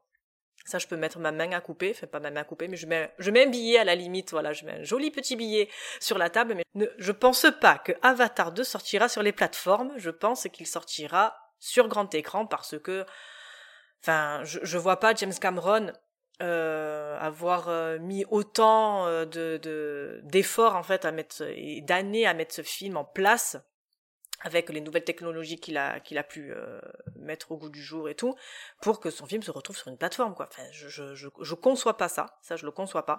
Ça, je peux mettre ma main à couper, enfin pas ma main à couper, mais je mets, je mets un billet à la limite, voilà, je mets un joli petit billet sur la table, mais ne, je pense pas que Avatar 2 sortira sur les plateformes, je pense qu'il sortira sur grand écran parce que, enfin, je, je vois pas James Cameron euh, avoir euh, mis autant euh, de d'efforts en fait et d'années à mettre ce film en place avec les nouvelles technologies qu'il a pu euh, mettre au goût du jour et tout pour que son film se retrouve sur une plateforme quoi. Je je conçois pas ça. Ça je le conçois pas.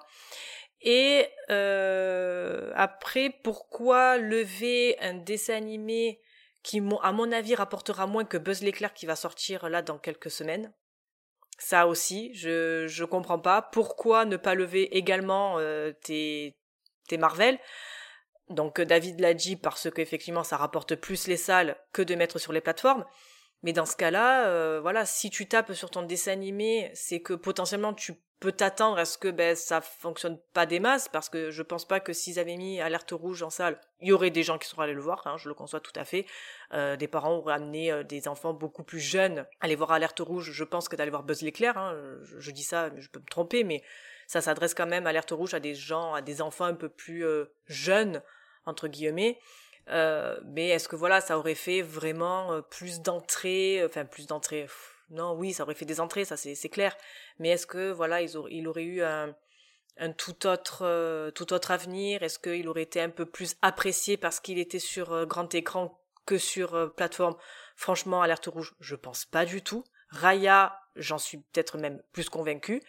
Et euh, après pourquoi lever un dessin animé qui à mon avis rapportera moins que Buzz l'éclair qui va sortir là dans quelques semaines? Ça aussi je je comprends pas. Pourquoi ne pas lever également euh, tes tes Marvel? Donc euh, David l'a dit parce qu'effectivement ça rapporte plus les salles que de mettre sur les plateformes. Mais dans ce cas-là, euh, voilà, si tu tapes sur ton dessin animé, c'est que potentiellement tu peux t'attendre à ce que ben ça fonctionne pas des masses, parce que je pense pas que s'ils avaient mis alerte rouge en salle, il y aurait des gens qui seraient allés le voir, hein, je le conçois tout à fait. Euh, des parents auraient amené des enfants beaucoup plus jeunes aller voir alerte rouge, je pense que d'aller voir Buzz l'éclair. Hein, je, dis ça, je peux me tromper, mais ça s'adresse quand même alerte rouge à des gens, à des enfants un peu plus jeunes entre guillemets. Euh, mais est-ce que voilà, ça aurait fait vraiment euh, plus d'entrées, enfin plus d'entrées Non, oui, ça aurait fait des entrées, ça c'est clair. Mais est-ce que voilà, ils il aurait eu un, tout autre euh, tout autre avenir? Est-ce qu'il aurait été un peu plus apprécié parce qu'il était sur grand écran que sur plateforme? Franchement, alerte rouge, je pense pas du tout. Raya, j'en suis peut-être même plus convaincu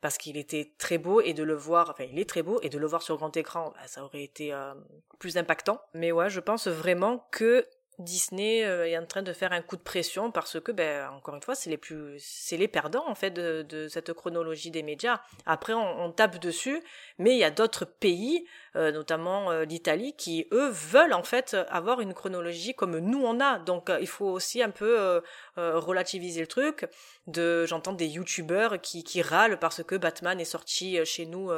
parce qu'il était très beau et de le voir, enfin il est très beau et de le voir sur grand écran, bah, ça aurait été euh, plus impactant. Mais ouais, je pense vraiment que Disney euh, est en train de faire un coup de pression parce que, ben, encore une fois, c'est les plus, c'est les perdants en fait de, de, cette chronologie des médias. Après, on, tape dessus, mais il y a d'autres pays, euh, notamment euh, l'Italie, qui eux veulent en fait avoir une chronologie comme nous on a. Donc, il faut aussi un peu relativiser le truc. De, j'entends des youtubeurs qui, qui râlent parce que Batman est sorti chez nous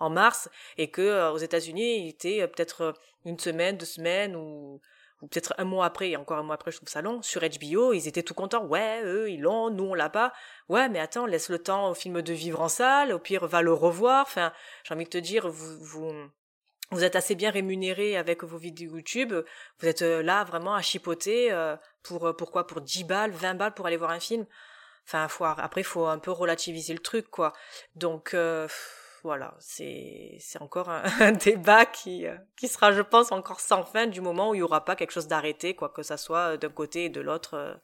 en mars et que aux États-Unis il était peut-être une semaine, deux semaines ou peut-être un mois après, et encore un mois après, je trouve ça long, sur HBO, ils étaient tout contents. Ouais, eux, ils l'ont, nous, on l'a pas. Ouais, mais attends, laisse le temps au film de vivre en salle, au pire, va le revoir. Enfin, j'ai envie de te dire, vous, vous, vous êtes assez bien rémunéré avec vos vidéos YouTube. Vous êtes euh, là, vraiment, à chipoter, euh, pour, euh, pourquoi? Pour 10 balles, 20 balles pour aller voir un film? Enfin, faut, après, faut un peu relativiser le truc, quoi. Donc, voilà, c'est encore un, débat qui euh, qui sera, je pense, encore sans fin du moment où il y aura pas quelque chose d'arrêté, quoi que ça soit d'un côté et de l'autre euh,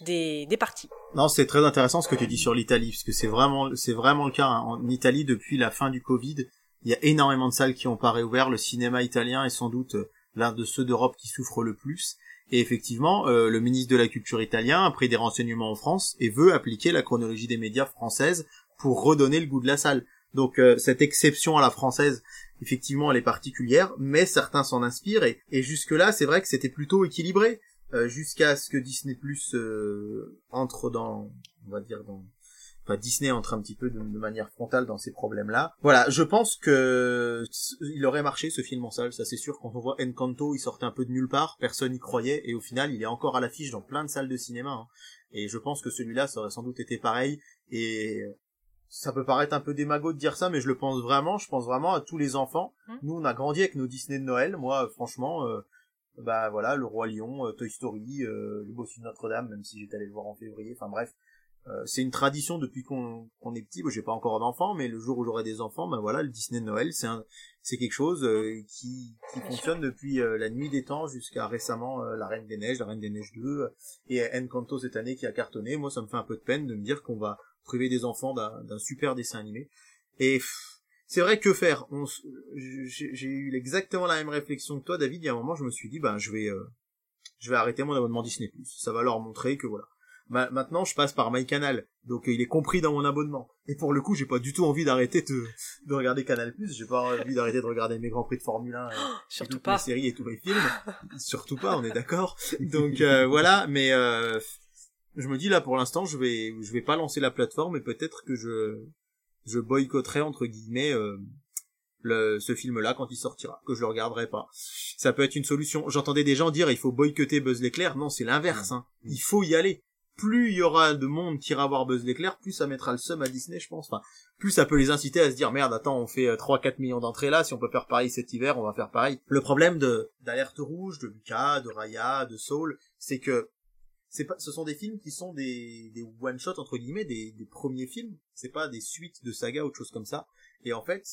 des des parties. Non, c'est très intéressant ce que tu dis sur l'Italie, parce que c'est vraiment vraiment le cas hein. en Italie depuis la fin du Covid. Il y a énormément de salles qui ont pas réouvert. Le cinéma italien est sans doute euh, l'un de ceux d'Europe qui souffre le plus. Et effectivement, le ministre de la Culture italien a pris des renseignements en France et veut appliquer la chronologie des médias française pour redonner le goût de la salle. Donc euh, cette exception à la française, effectivement, elle est particulière, mais certains s'en inspirent et, jusque-là, c'est vrai que c'était plutôt équilibré euh, jusqu'à ce que Disney Plus euh, entre dans, on va dire dans, enfin Disney entre un petit peu de, manière frontale dans ces problèmes-là. Voilà, je pense que il aurait marché ce film en salle, ça c'est sûr. Quand on voit Encanto, il sortait un peu de nulle part, personne n'y croyait et au final, il est encore à l'affiche dans plein de salles de cinéma. Hein. Et je pense que celui-là, ça aurait sans doute été pareil. Et ça peut paraître un peu démago de dire ça, mais je le pense vraiment. Je pense vraiment à tous les enfants. Hum. Nous, on a grandi avec nos Disney de Noël. Moi, franchement, euh, bah voilà, le Roi Lion, euh, Toy Story, euh, le Bossu de Notre-Dame, même si j'étais allé le voir en février. Enfin bref, c'est une tradition depuis qu'on est petit. Moi, j'ai pas encore d'enfants, mais le jour où j'aurai des enfants, ben voilà, le Disney de Noël, c'est c'est quelque chose qui, qui fonctionne depuis la nuit des temps jusqu'à récemment la Reine des Neiges, la Reine des Neiges 2 et Encanto cette année qui a cartonné. Moi, ça me fait un peu de peine de me dire qu'on va priver des enfants d'un super dessin animé. Et c'est vrai que faire J'ai eu exactement la même réflexion que toi, David. Il y a un moment, je me suis dit, ben, je vais, euh, je vais arrêter mon abonnement Disney+. Ça va leur montrer que voilà. maintenant, je passe par MyCanal, donc il est compris dans mon abonnement. Et pour le coup, j'ai pas du tout envie d'arrêter de, de regarder Canal+. J'ai pas envie d'arrêter de regarder mes grands prix de Formule 1, et, surtout toutes les séries et tous les films. surtout pas, on est d'accord. Donc euh, voilà, mais euh, je me dis là pour l'instant je vais je vais pas lancer la plateforme et peut-être que je je boycotterai entre guillemets euh, le ce film là quand il sortira que je le regarderai pas. Ça peut être une solution. J'entendais des gens dire il faut boycotter Buzz l'éclair. Non c'est l'inverse hein. il faut y aller. Plus il y aura de monde qui ira voir Buzz l'éclair plus ça mettra le seum à Disney je pense. Enfin plus ça peut les inciter à se dire merde attends on fait 3 euh, 4 millions d'entrées là. Si on peut faire pareil cet hiver on va faire pareil. Le problème de d'alerte rouge de Lucas de Raya de Soul c'est que c'est pas, ce sont des films qui sont des, des one shot entre guillemets, des, des premiers films. C'est pas des suites de sagas ou autre chose comme ça. Et en fait,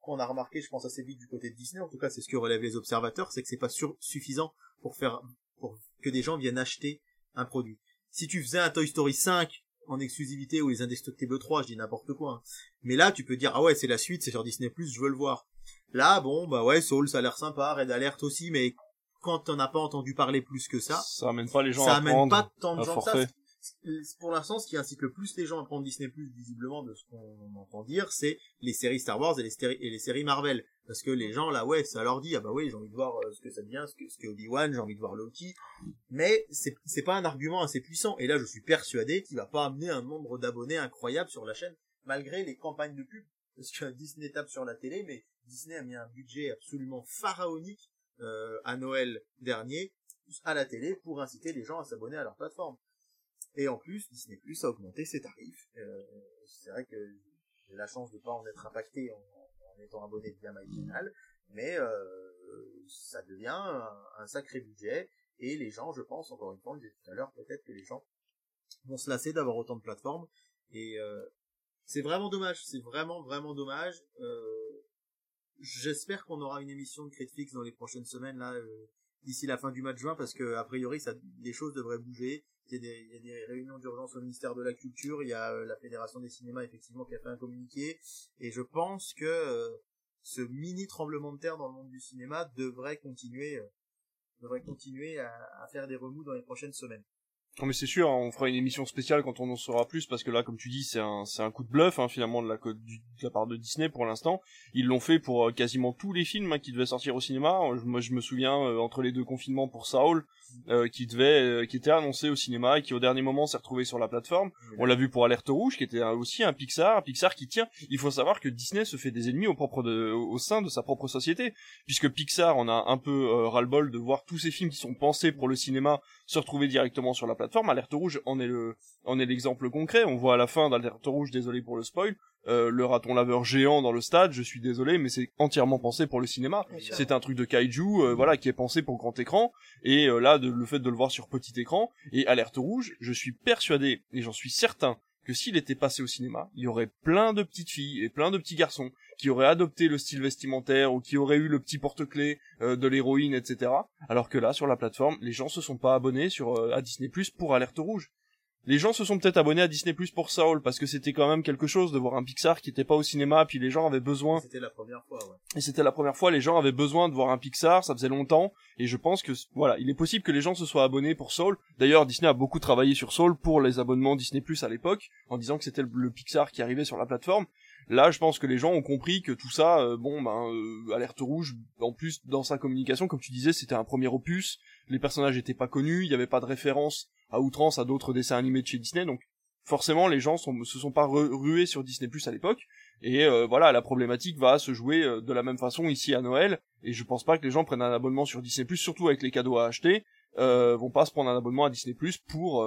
qu'on a remarqué, je pense assez vite du côté de Disney, en tout cas c'est ce que relèvent les observateurs, c'est que c'est pas suffisant pour faire, pour que des gens viennent acheter un produit. Si tu faisais un Toy Story 5 en exclusivité ou les Indestructibles 3, je dis n'importe quoi. Hein. Mais là, tu peux dire, ah ouais, c'est la suite, c'est sur Disney+, je veux le voir. Là, bon, bah ouais, Soul, ça a l'air sympa, Red Alert aussi, mais quand on n'a pas entendu parler plus que ça, ça amène pas les gens ça à amène pas tant de gens que ça. Pour l'instant, ce qui incite le plus les gens à prendre Disney Plus, visiblement, de ce qu'on entend dire, c'est les séries Star Wars et les, séries, et les séries Marvel. Parce que les gens, là, ouais, ça leur dit, ah bah oui, j'ai envie de voir euh, ce que ça devient, ce que, ce que Obi-Wan, j'ai envie de voir Loki. Mais c'est, c'est pas un argument assez puissant. Et là, je suis persuadé qu'il va pas amener un nombre d'abonnés incroyable sur la chaîne, malgré les campagnes de pub. Parce que Disney tape sur la télé, mais Disney a mis un budget absolument pharaonique euh, à Noël dernier à la télé pour inciter les gens à s'abonner à leur plateforme. Et en plus, Disney Plus a augmenté ses tarifs. Euh, c'est vrai que j'ai la chance de pas en être impacté en, étant abonné via MyCanal, mais euh, ça devient un, sacré budget et les gens, je pense, encore une fois, je disais tout à l'heure, peut-être que les gens vont se lasser d'avoir autant de plateformes et c'est vraiment dommage, c'est vraiment vraiment dommage. Euh, J'espère qu'on aura une émission de Critflix dans les prochaines semaines là euh, d'ici la fin du mois de juin parce que a priori ça des choses devraient bouger. Il y a des, il y a des réunions d'urgence au ministère de la Culture, il y a euh, la Fédération des cinémas effectivement qui a fait un communiqué et je pense que euh, ce mini tremblement de terre dans le monde du cinéma devrait continuer devrait continuer à, à faire des remous dans les prochaines semaines. Non mais c'est sûr, hein, on fera une émission spéciale quand on en saura plus parce que là, comme tu dis, c'est un c'est un coup de bluff hein, finalement de la de la part de Disney pour l'instant. Ils l'ont fait pour euh, quasiment tous les films hein, qui devaient sortir au cinéma. Moi, je me souviens euh, entre les deux confinements pour Saul, euh, qui devait qui était annoncé au cinéma et qui au dernier moment s'est retrouvé sur la plateforme. On l'a vu pour Alerte Rouge, qui était aussi un Pixar, un Pixar qui tient. Il faut savoir que Disney se fait des ennemis au propre de au sein de sa propre société, puisque Pixar on a un peu ras-le-bol de voir tous ces films qui sont pensés pour le cinéma se retrouver directement sur la plateforme. Alerte Rouge en est le en est l'exemple concret. On voit à la fin d'Alerte Rouge, désolé pour le spoil, euh, le raton laveur géant dans le stade. Je suis désolé, mais c'est entièrement pensé pour le cinéma. C'est un truc de kaiju, euh, voilà, qui est pensé pour grand écran. Et euh, là, de, le fait de le voir sur petit écran et Alerte Rouge, je suis persuadé et j'en suis certain que s'il était passé au cinéma, il y aurait plein de petites filles et plein de petits garçons qui auraient adopté le style vestimentaire ou qui auraient eu le petit porte-clés euh, de l'héroïne, etc. Alors que là, sur la plateforme, les gens se sont pas abonnés sur euh, à Disney Plus pour Alerte Rouge. Les gens se sont peut-être abonnés à Disney Plus pour Saul parce que c'était quand même quelque chose de voir un Pixar qui était pas au cinéma, puis les gens avaient besoin. C'était la première fois, ouais. Et c'était la première fois, les gens avaient besoin de voir un Pixar, ça faisait longtemps, et je pense que voilà, il est possible que les gens se soient abonnés pour Soul. D'ailleurs, Disney a beaucoup travaillé sur Soul pour les abonnements Disney Plus à l'époque, en disant que c'était le Pixar qui arrivait sur la plateforme. Là, je pense que les gens ont compris que tout ça, euh, bon, ben, euh, alerte rouge. En plus, dans sa communication, comme tu disais, c'était un premier opus. Les personnages étaient pas connus, il n'y avait pas de référence à outrance à d'autres dessins animés de chez Disney, donc forcément, les gens se sont pas rués sur Disney Plus à l'époque. Et euh, voilà, la problématique va se jouer de la même façon ici à Noël. Et je pense pas que les gens prennent un abonnement sur Disney Plus, surtout avec les cadeaux à acheter, vont pas se prendre un abonnement à Disney Plus pour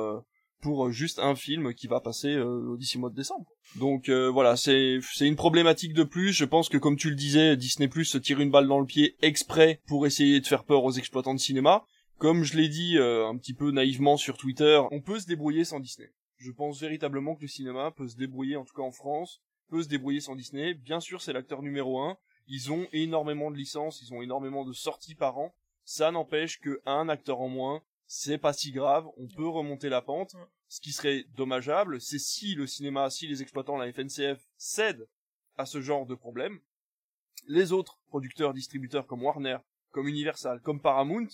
pour juste un film qui va passer euh, d'ici mois de décembre. Donc euh, voilà, c'est c'est une problématique de plus. Je pense que comme tu le disais, Disney Plus se tire une balle dans le pied exprès pour essayer de faire peur aux exploitants de cinéma. Comme je l'ai dit euh, un petit peu naïvement sur Twitter, on peut se débrouiller sans Disney. Je pense véritablement que le cinéma peut se débrouiller, en tout cas en France, peut se débrouiller sans Disney. Bien sûr, c'est l'acteur numéro un. Ils ont énormément de licences, ils ont énormément de sorties par an. Ça n'empêche que un acteur en moins, c'est pas si grave, on peut remonter la pente. Ce qui serait dommageable, c'est si le cinéma, si les exploitants, la FNCF, cèdent à ce genre de problème, les autres producteurs, distributeurs comme Warner, comme Universal, comme Paramount,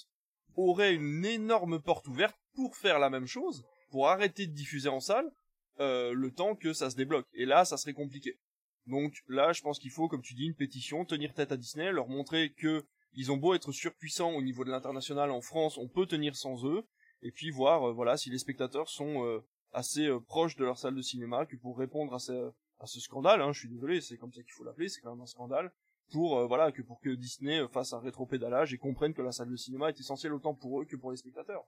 auraient une énorme porte ouverte pour faire la même chose, pour arrêter de diffuser en salle, euh, le temps que ça se débloque. Et là, ça serait compliqué. Donc là, je pense qu'il faut, comme tu dis, une pétition, tenir tête à Disney, leur montrer que ils ont beau être surpuissants au niveau de l'international en France, on peut tenir sans eux, et puis voir euh, voilà si les spectateurs sont euh, assez euh, proches de leur salle de cinéma que pour répondre à ce, scandale, hein, je suis désolé, c'est comme ça qu'il faut l'appeler, c'est quand même un scandale, pour voilà que pour que Disney fasse un rétro-pédalage et comprenne que la salle de cinéma est essentielle autant pour eux que pour les spectateurs.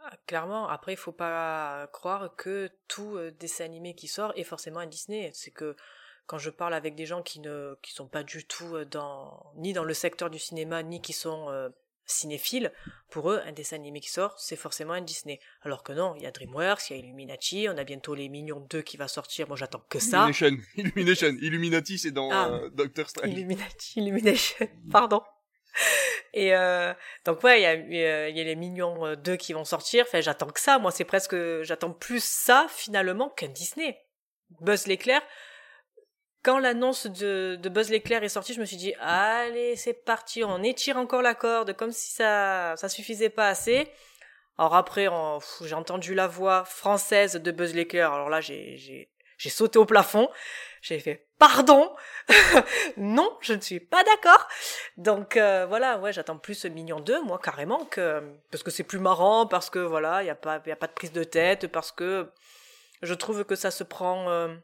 Ah, clairement, après il faut pas croire que tout dessin animé qui sort est forcément un Disney, c'est que quand je parle avec des gens qui ne qui sont pas du tout euh, dans ni dans le secteur du cinéma ni qui sont euh, cinéphiles, pour eux un dessin animé qui sort c'est forcément un Disney. Alors que non, il y a DreamWorks, il y a Illuminati, on a bientôt les Mignons 2 qui va sortir. Moi j'attends que ça. Illumination, Illumination, Illuminati c'est dans ah. euh, Doctor Strange. Illuminati, Illumination, pardon. Et euh, donc ouais, il y a, y a les Mignons 2 qui vont sortir. Enfin, j'attends que ça. Moi, c'est presque, j'attends plus ça finalement qu'un Disney. Buzz l'éclair, quand l'annonce de, de, Buzz l'éclair est sortie, je me suis dit allez, c'est parti, on étire encore la corde comme si ça ça suffisait pas assez. Alors après, j'ai entendu la voix française de Buzz l'éclair. Alors là, j'ai j'ai sauté au plafond. J'ai fait pardon, non, je ne suis pas d'accord. Donc euh, voilà, ouais, j'attends plus Mignon 2, moi carrément que parce que c'est plus marrant, parce que voilà, il y a pas y a pas de prise de tête, parce que je trouve que ça se prend euh,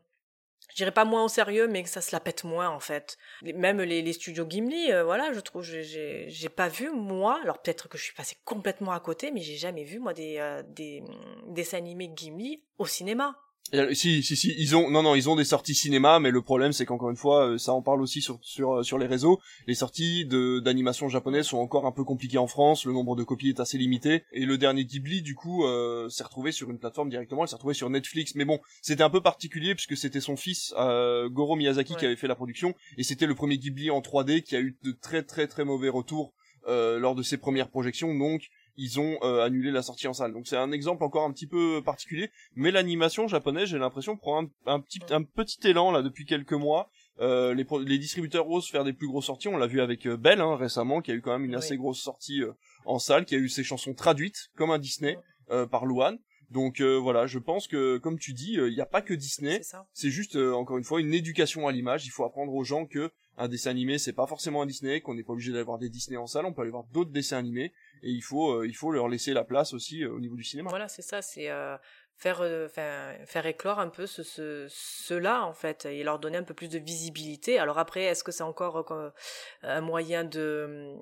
je dirais pas moins au sérieux, mais que ça se la pète moins en fait. Même les, les studios Gimli, euh, voilà, je trouve, j'ai, j'ai pas vu moi. Alors peut-être que je suis passée complètement à côté, mais j'ai jamais vu moi des euh, des dessins animés Gimli au cinéma. Si, si, si, ils ont, non, non, ils ont des sorties cinéma, mais le problème, c'est qu'encore une fois, euh, ça en parle aussi sur, sur, euh, sur les réseaux. Les sorties de, d'animation japonaise sont encore un peu compliquées en France, le nombre de copies est assez limité, et le dernier Ghibli, du coup, euh, s'est retrouvé sur une plateforme directement, il s'est retrouvé sur Netflix, mais bon, c'était un peu particulier, puisque c'était son fils, Goro Miyazaki, qui avait fait la production, et c'était le premier Ghibli en 3D qui a eu de très très très mauvais retours, lors de ses premières projections, donc, ils ont euh, annulé la sortie en salle. Donc c'est un exemple encore un petit peu particulier, mais l'animation japonaise, j'ai l'impression prend un, un, petit un petit élan là depuis quelques mois. Euh, les, les distributeurs osent faire des plus grosses sorties. On l'a vu avec euh, Belle hein, récemment, qui a eu quand même une assez grosse sortie euh, en salle, qui a eu ses chansons traduites comme un Disney par Luan. Donc voilà, je pense que comme tu dis, il n'y a pas que Disney. C'est juste encore une fois une éducation à l'image. Il faut apprendre aux gens que un dessin animé c'est pas forcément un Disney, qu'on n'est pas obligé d'avoir des Disney en salle. On peut aller voir d'autres dessins animés et il faut euh, il faut leur laisser la place aussi euh, au niveau du cinéma. Voilà, c'est ça, c'est euh, faire faire éclore un peu ce, ce cela en fait et leur donner un peu plus de visibilité. Alors après, est-ce que c'est encore un moyen de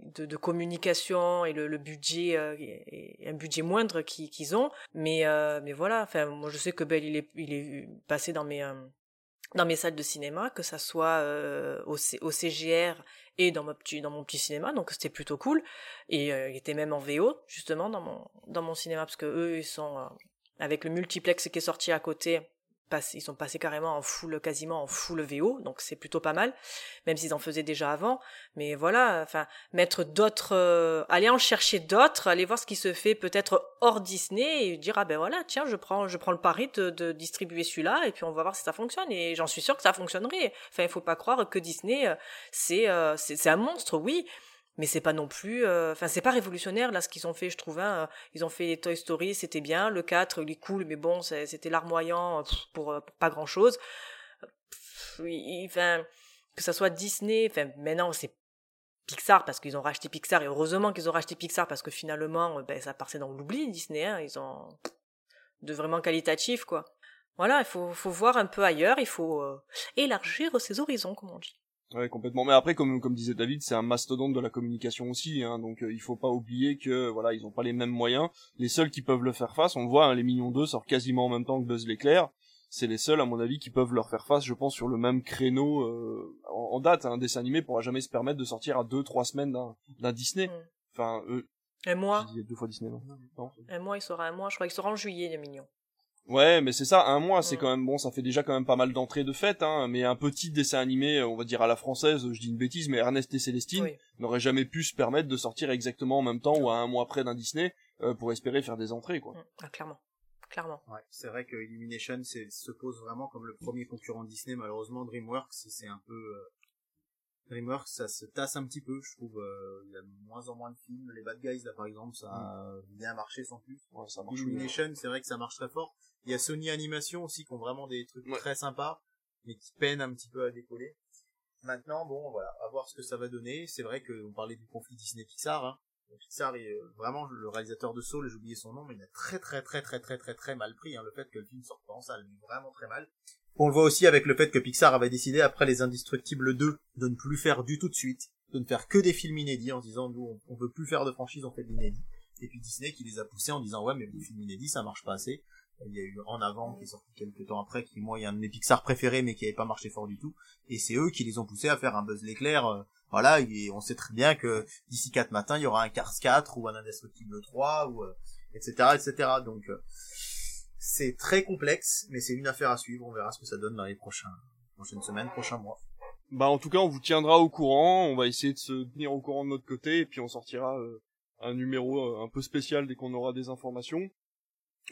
de, de communication et le, le budget un budget moindre qu'ils ont, mais mais voilà, enfin moi je sais que Belle il est il est passé dans mes dans mes salles de cinéma, que ça soit au, au CGR et dans mon petit dans mon petit cinéma donc c'était plutôt cool et euh, il était même en VO justement dans mon dans mon cinéma parce que eux ils sont euh, avec le multiplex qui est sorti à côté ils sont passés carrément en full, quasiment en full VO, donc c'est plutôt pas mal, même s'ils en faisaient déjà avant. Mais voilà, enfin, mettre d'autres, euh, aller en chercher d'autres, aller voir ce qui se fait peut-être hors Disney et dire ah ben voilà, tiens, je prends, je prends le pari de, de distribuer celui-là et puis on va voir si ça fonctionne. Et j'en suis sûr que ça fonctionnerait. Enfin, il faut pas croire que Disney, euh, c'est, euh, c'est un monstre, oui, mais c'est pas non plus euh, enfin c'est pas révolutionnaire là ce qu'ils ont fait je trouve hein. ils ont fait Toy Story c'était bien le 4 il est cool mais bon c'était larmoyant pour, pour, pas grand chose enfin que ça soit Disney enfin maintenant c'est Pixar parce qu'ils ont racheté Pixar et heureusement qu'ils ont racheté Pixar parce que finalement ben ça passait dans l'oubli Disney hein. ils ont de vraiment qualitatif quoi voilà il faut faut voir un peu ailleurs il faut euh, élargir ses horizons comme on dit Ouais, complètement. Mais après, comme comme disait David, c'est un mastodonte de la communication aussi, hein, donc euh, il faut pas oublier que voilà, ils ont pas les mêmes moyens. Les seuls qui peuvent le faire face, on voit, hein, les Millions 2 sortent quasiment en même temps que Buzz l'éclair. C'est les seuls, à mon avis, qui peuvent leur faire face, je pense, sur le même créneau euh, en, date. Un dessin animé pourra jamais se permettre de sortir à deux, trois semaines d'un Disney. Mm. Enfin, eux. Un mois. Deux fois Disney, non, Un mois, il sera un mois. Je crois qu'il sera en juillet, les Mignons. Ouais, mais c'est ça, un mois, c'est quand même bon, ça fait déjà quand même pas mal d'entrées de fête, hein, mais un petit dessin animé, on va dire à la française, je dis une bêtise, mais Ernest et Célestine n'aurait jamais pu se permettre de sortir exactement en même temps ou à un mois près d'un Disney euh, pour espérer faire des entrées, quoi. Mm. Ah, clairement. Clairement. Ouais, c'est vrai que Illumination se pose vraiment comme le premier concurrent Disney. Malheureusement, DreamWorks, c'est un peu euh, DreamWorks, ça se tasse un petit peu, je trouve. Euh, il y a de moins en moins de films. Les Bad Guys, là, par exemple, ça a bien marché sans plus. Ouais, ça marche Illumination, c'est vrai que ça marche très fort. Il y a Sony Animation aussi qui ont vraiment des trucs très sympas, mais qui peinent un petit peu à décoller. Maintenant, bon, voilà, à voir ce que ça va donner. C'est vrai qu'on parlait du conflit Disney-Pixar. Hein. Pixar est euh, vraiment le réalisateur de Soul, j'ai oublié son nom, mais il a très très très très très très très mal pris hein, le fait que le film sorte pas en salle, vraiment très mal. On le voit aussi avec le fait que Pixar avait décidé après les Indestructibles 2 de ne plus faire du tout de suite, de ne faire que des films inédits en disant nous on, veut plus faire de franchise, on fait de l'inédit. Et puis Disney qui les a poussés en disant ouais mais les films inédits ça marche pas assez. Il y a eu En Avant qui est sorti quelques temps après, qui moi est un de mes Pixar préférés mais qui avait pas marché fort du tout. Et c'est eux qui les ont poussés à faire un Buzz l'éclair. Euh, voilà, et on sait très bien que d'ici 4 matins il y aura un Cars 4 ou un Indestructible 3 ou etc euh, etc. Donc euh, c'est très complexe, mais c'est une affaire à suivre. On verra ce que ça donne dans les prochains, prochaines semaines, prochains mois. Bah en tout cas, on vous tiendra au courant. On va essayer de se tenir au courant de notre côté, et puis on sortira euh, un numéro un peu spécial dès qu'on aura des informations.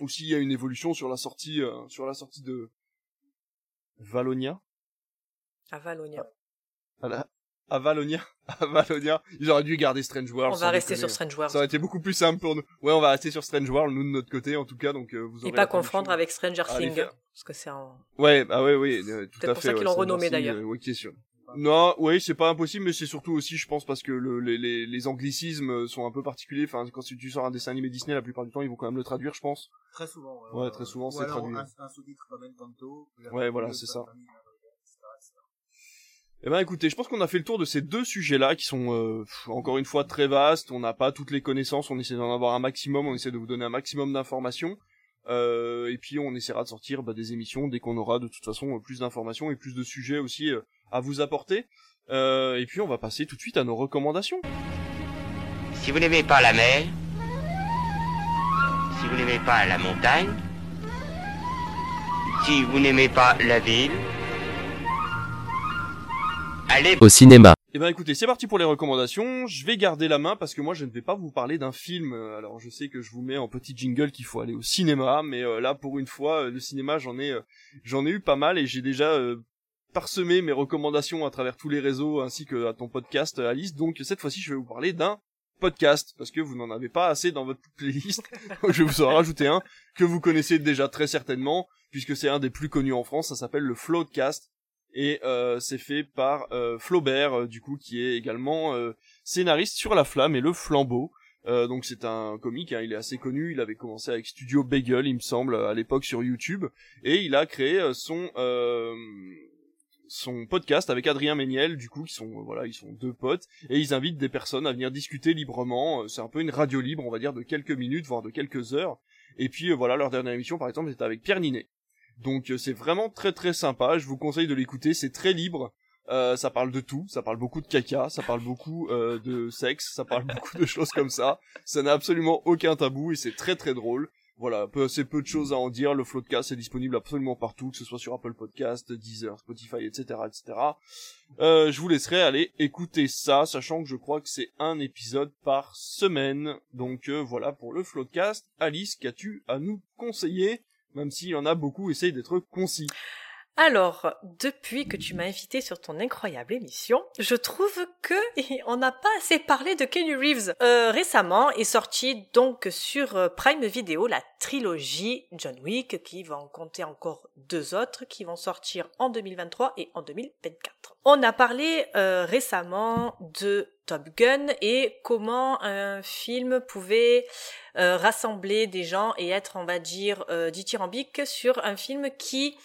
Ou s'il y a une évolution sur la sortie, euh, sur la sortie de Valonia. À Valonia. Voilà à Valonia, à Valonia, ils auraient dû garder Strange World. On va rester sur Strange World. Ça aurait été beaucoup plus simple pour nous. Ouais, on va rester sur Strange World, nous de notre côté, en tout cas, donc euh, vous aurez Et pas confondre avec Stranger Things, parce que c'est un... Ouais, bah ouais, oui, euh, tout à fait. C'est pour ça qu'ils l'ont renommé d'ailleurs. Euh, question. Non, oui, c'est pas impossible, mais c'est surtout aussi, je pense, parce que le, les, les, les, anglicismes sont un peu particuliers. Enfin, quand tu sors un dessin animé Disney, la plupart du temps, ils vont quand même le traduire, je pense. Très souvent. Ouais, ouais très souvent, c'est traduit. Un, un sous-titre comme Encanto. Ouais, voilà, c'est ça. Eh ben écoutez, je pense qu'on a fait le tour de ces deux sujets-là qui sont euh, encore une fois très vastes. On n'a pas toutes les connaissances, on essaie d'en avoir un maximum, on essaie de vous donner un maximum d'informations. Euh, et puis on essaiera de sortir bah, des émissions dès qu'on aura de toute façon plus d'informations et plus de sujets aussi euh, à vous apporter. et puis on va passer tout de suite à nos recommandations. Si vous n'aimez pas la mer, si vous n'aimez pas la montagne, si vous n'aimez pas la ville, Allez au cinéma. Eh ben écoutez, c'est parti pour les recommandations. Je vais garder la main parce que moi je ne vais pas vous parler d'un film. Alors je sais que je vous mets en petit jingle qu'il faut aller au cinéma, mais euh, là pour une fois euh, le cinéma j'en ai euh, j'en ai eu pas mal et j'ai déjà parsemé mes recommandations à travers tous les réseaux ainsi que à ton podcast Alice. Donc cette fois-ci je vais vous parler d'un podcast parce que vous n'en avez pas assez dans votre playlist. je vais vous en rajouter un que vous connaissez déjà très certainement puisque c'est un des plus connus en France. Ça s'appelle le Floatcast et euh, c'est fait par euh, Flaubert euh, du coup qui est également scénariste sur La Flamme et le Flambeau. donc c'est un comique, hein, il est assez connu, il avait commencé avec Studio Bagel il me semble à l'époque sur YouTube. Et il a créé son son podcast avec Adrien Méniel du coup qui sont voilà ils sont deux potes. Et ils invitent des personnes à venir discuter librement. C'est un peu une radio libre on va dire de quelques minutes voire de quelques heures. Et puis voilà leur dernière émission par exemple c'était avec Pierre Ninet donc euh, c'est vraiment très très sympa, je vous conseille de l'écouter, c'est très libre. Euh, ça parle de tout, ça parle beaucoup de caca, ça parle beaucoup euh, de sexe, ça parle beaucoup de choses comme ça. Ça n'a absolument aucun tabou et c'est très très drôle. voilà, assez peu de choses à en dire. Le Floodcast est disponible absolument partout, que ce soit sur Apple Podcast, Deezer, Spotify, etc., etc. Je vous laisserai aller écouter ça, sachant que je crois que c'est un épisode par semaine. Donc voilà pour le Floodcast. Alice, qu'as-tu à nous conseiller? Même s'il y en a beaucoup, essaye d'être concis. Alors, depuis que tu m'as invité sur ton incroyable émission, je trouve que on n'a pas assez parlé de Kenny Reeves. Euh, récemment est sorti donc sur euh, Prime Video la trilogie John Wick qui va en compter encore deux autres qui vont sortir en 2023 et en 2024. On a parlé euh, récemment de Top Gun et comment un film pouvait rassembler des gens et être, on va dire, dithyrambique sur un film qui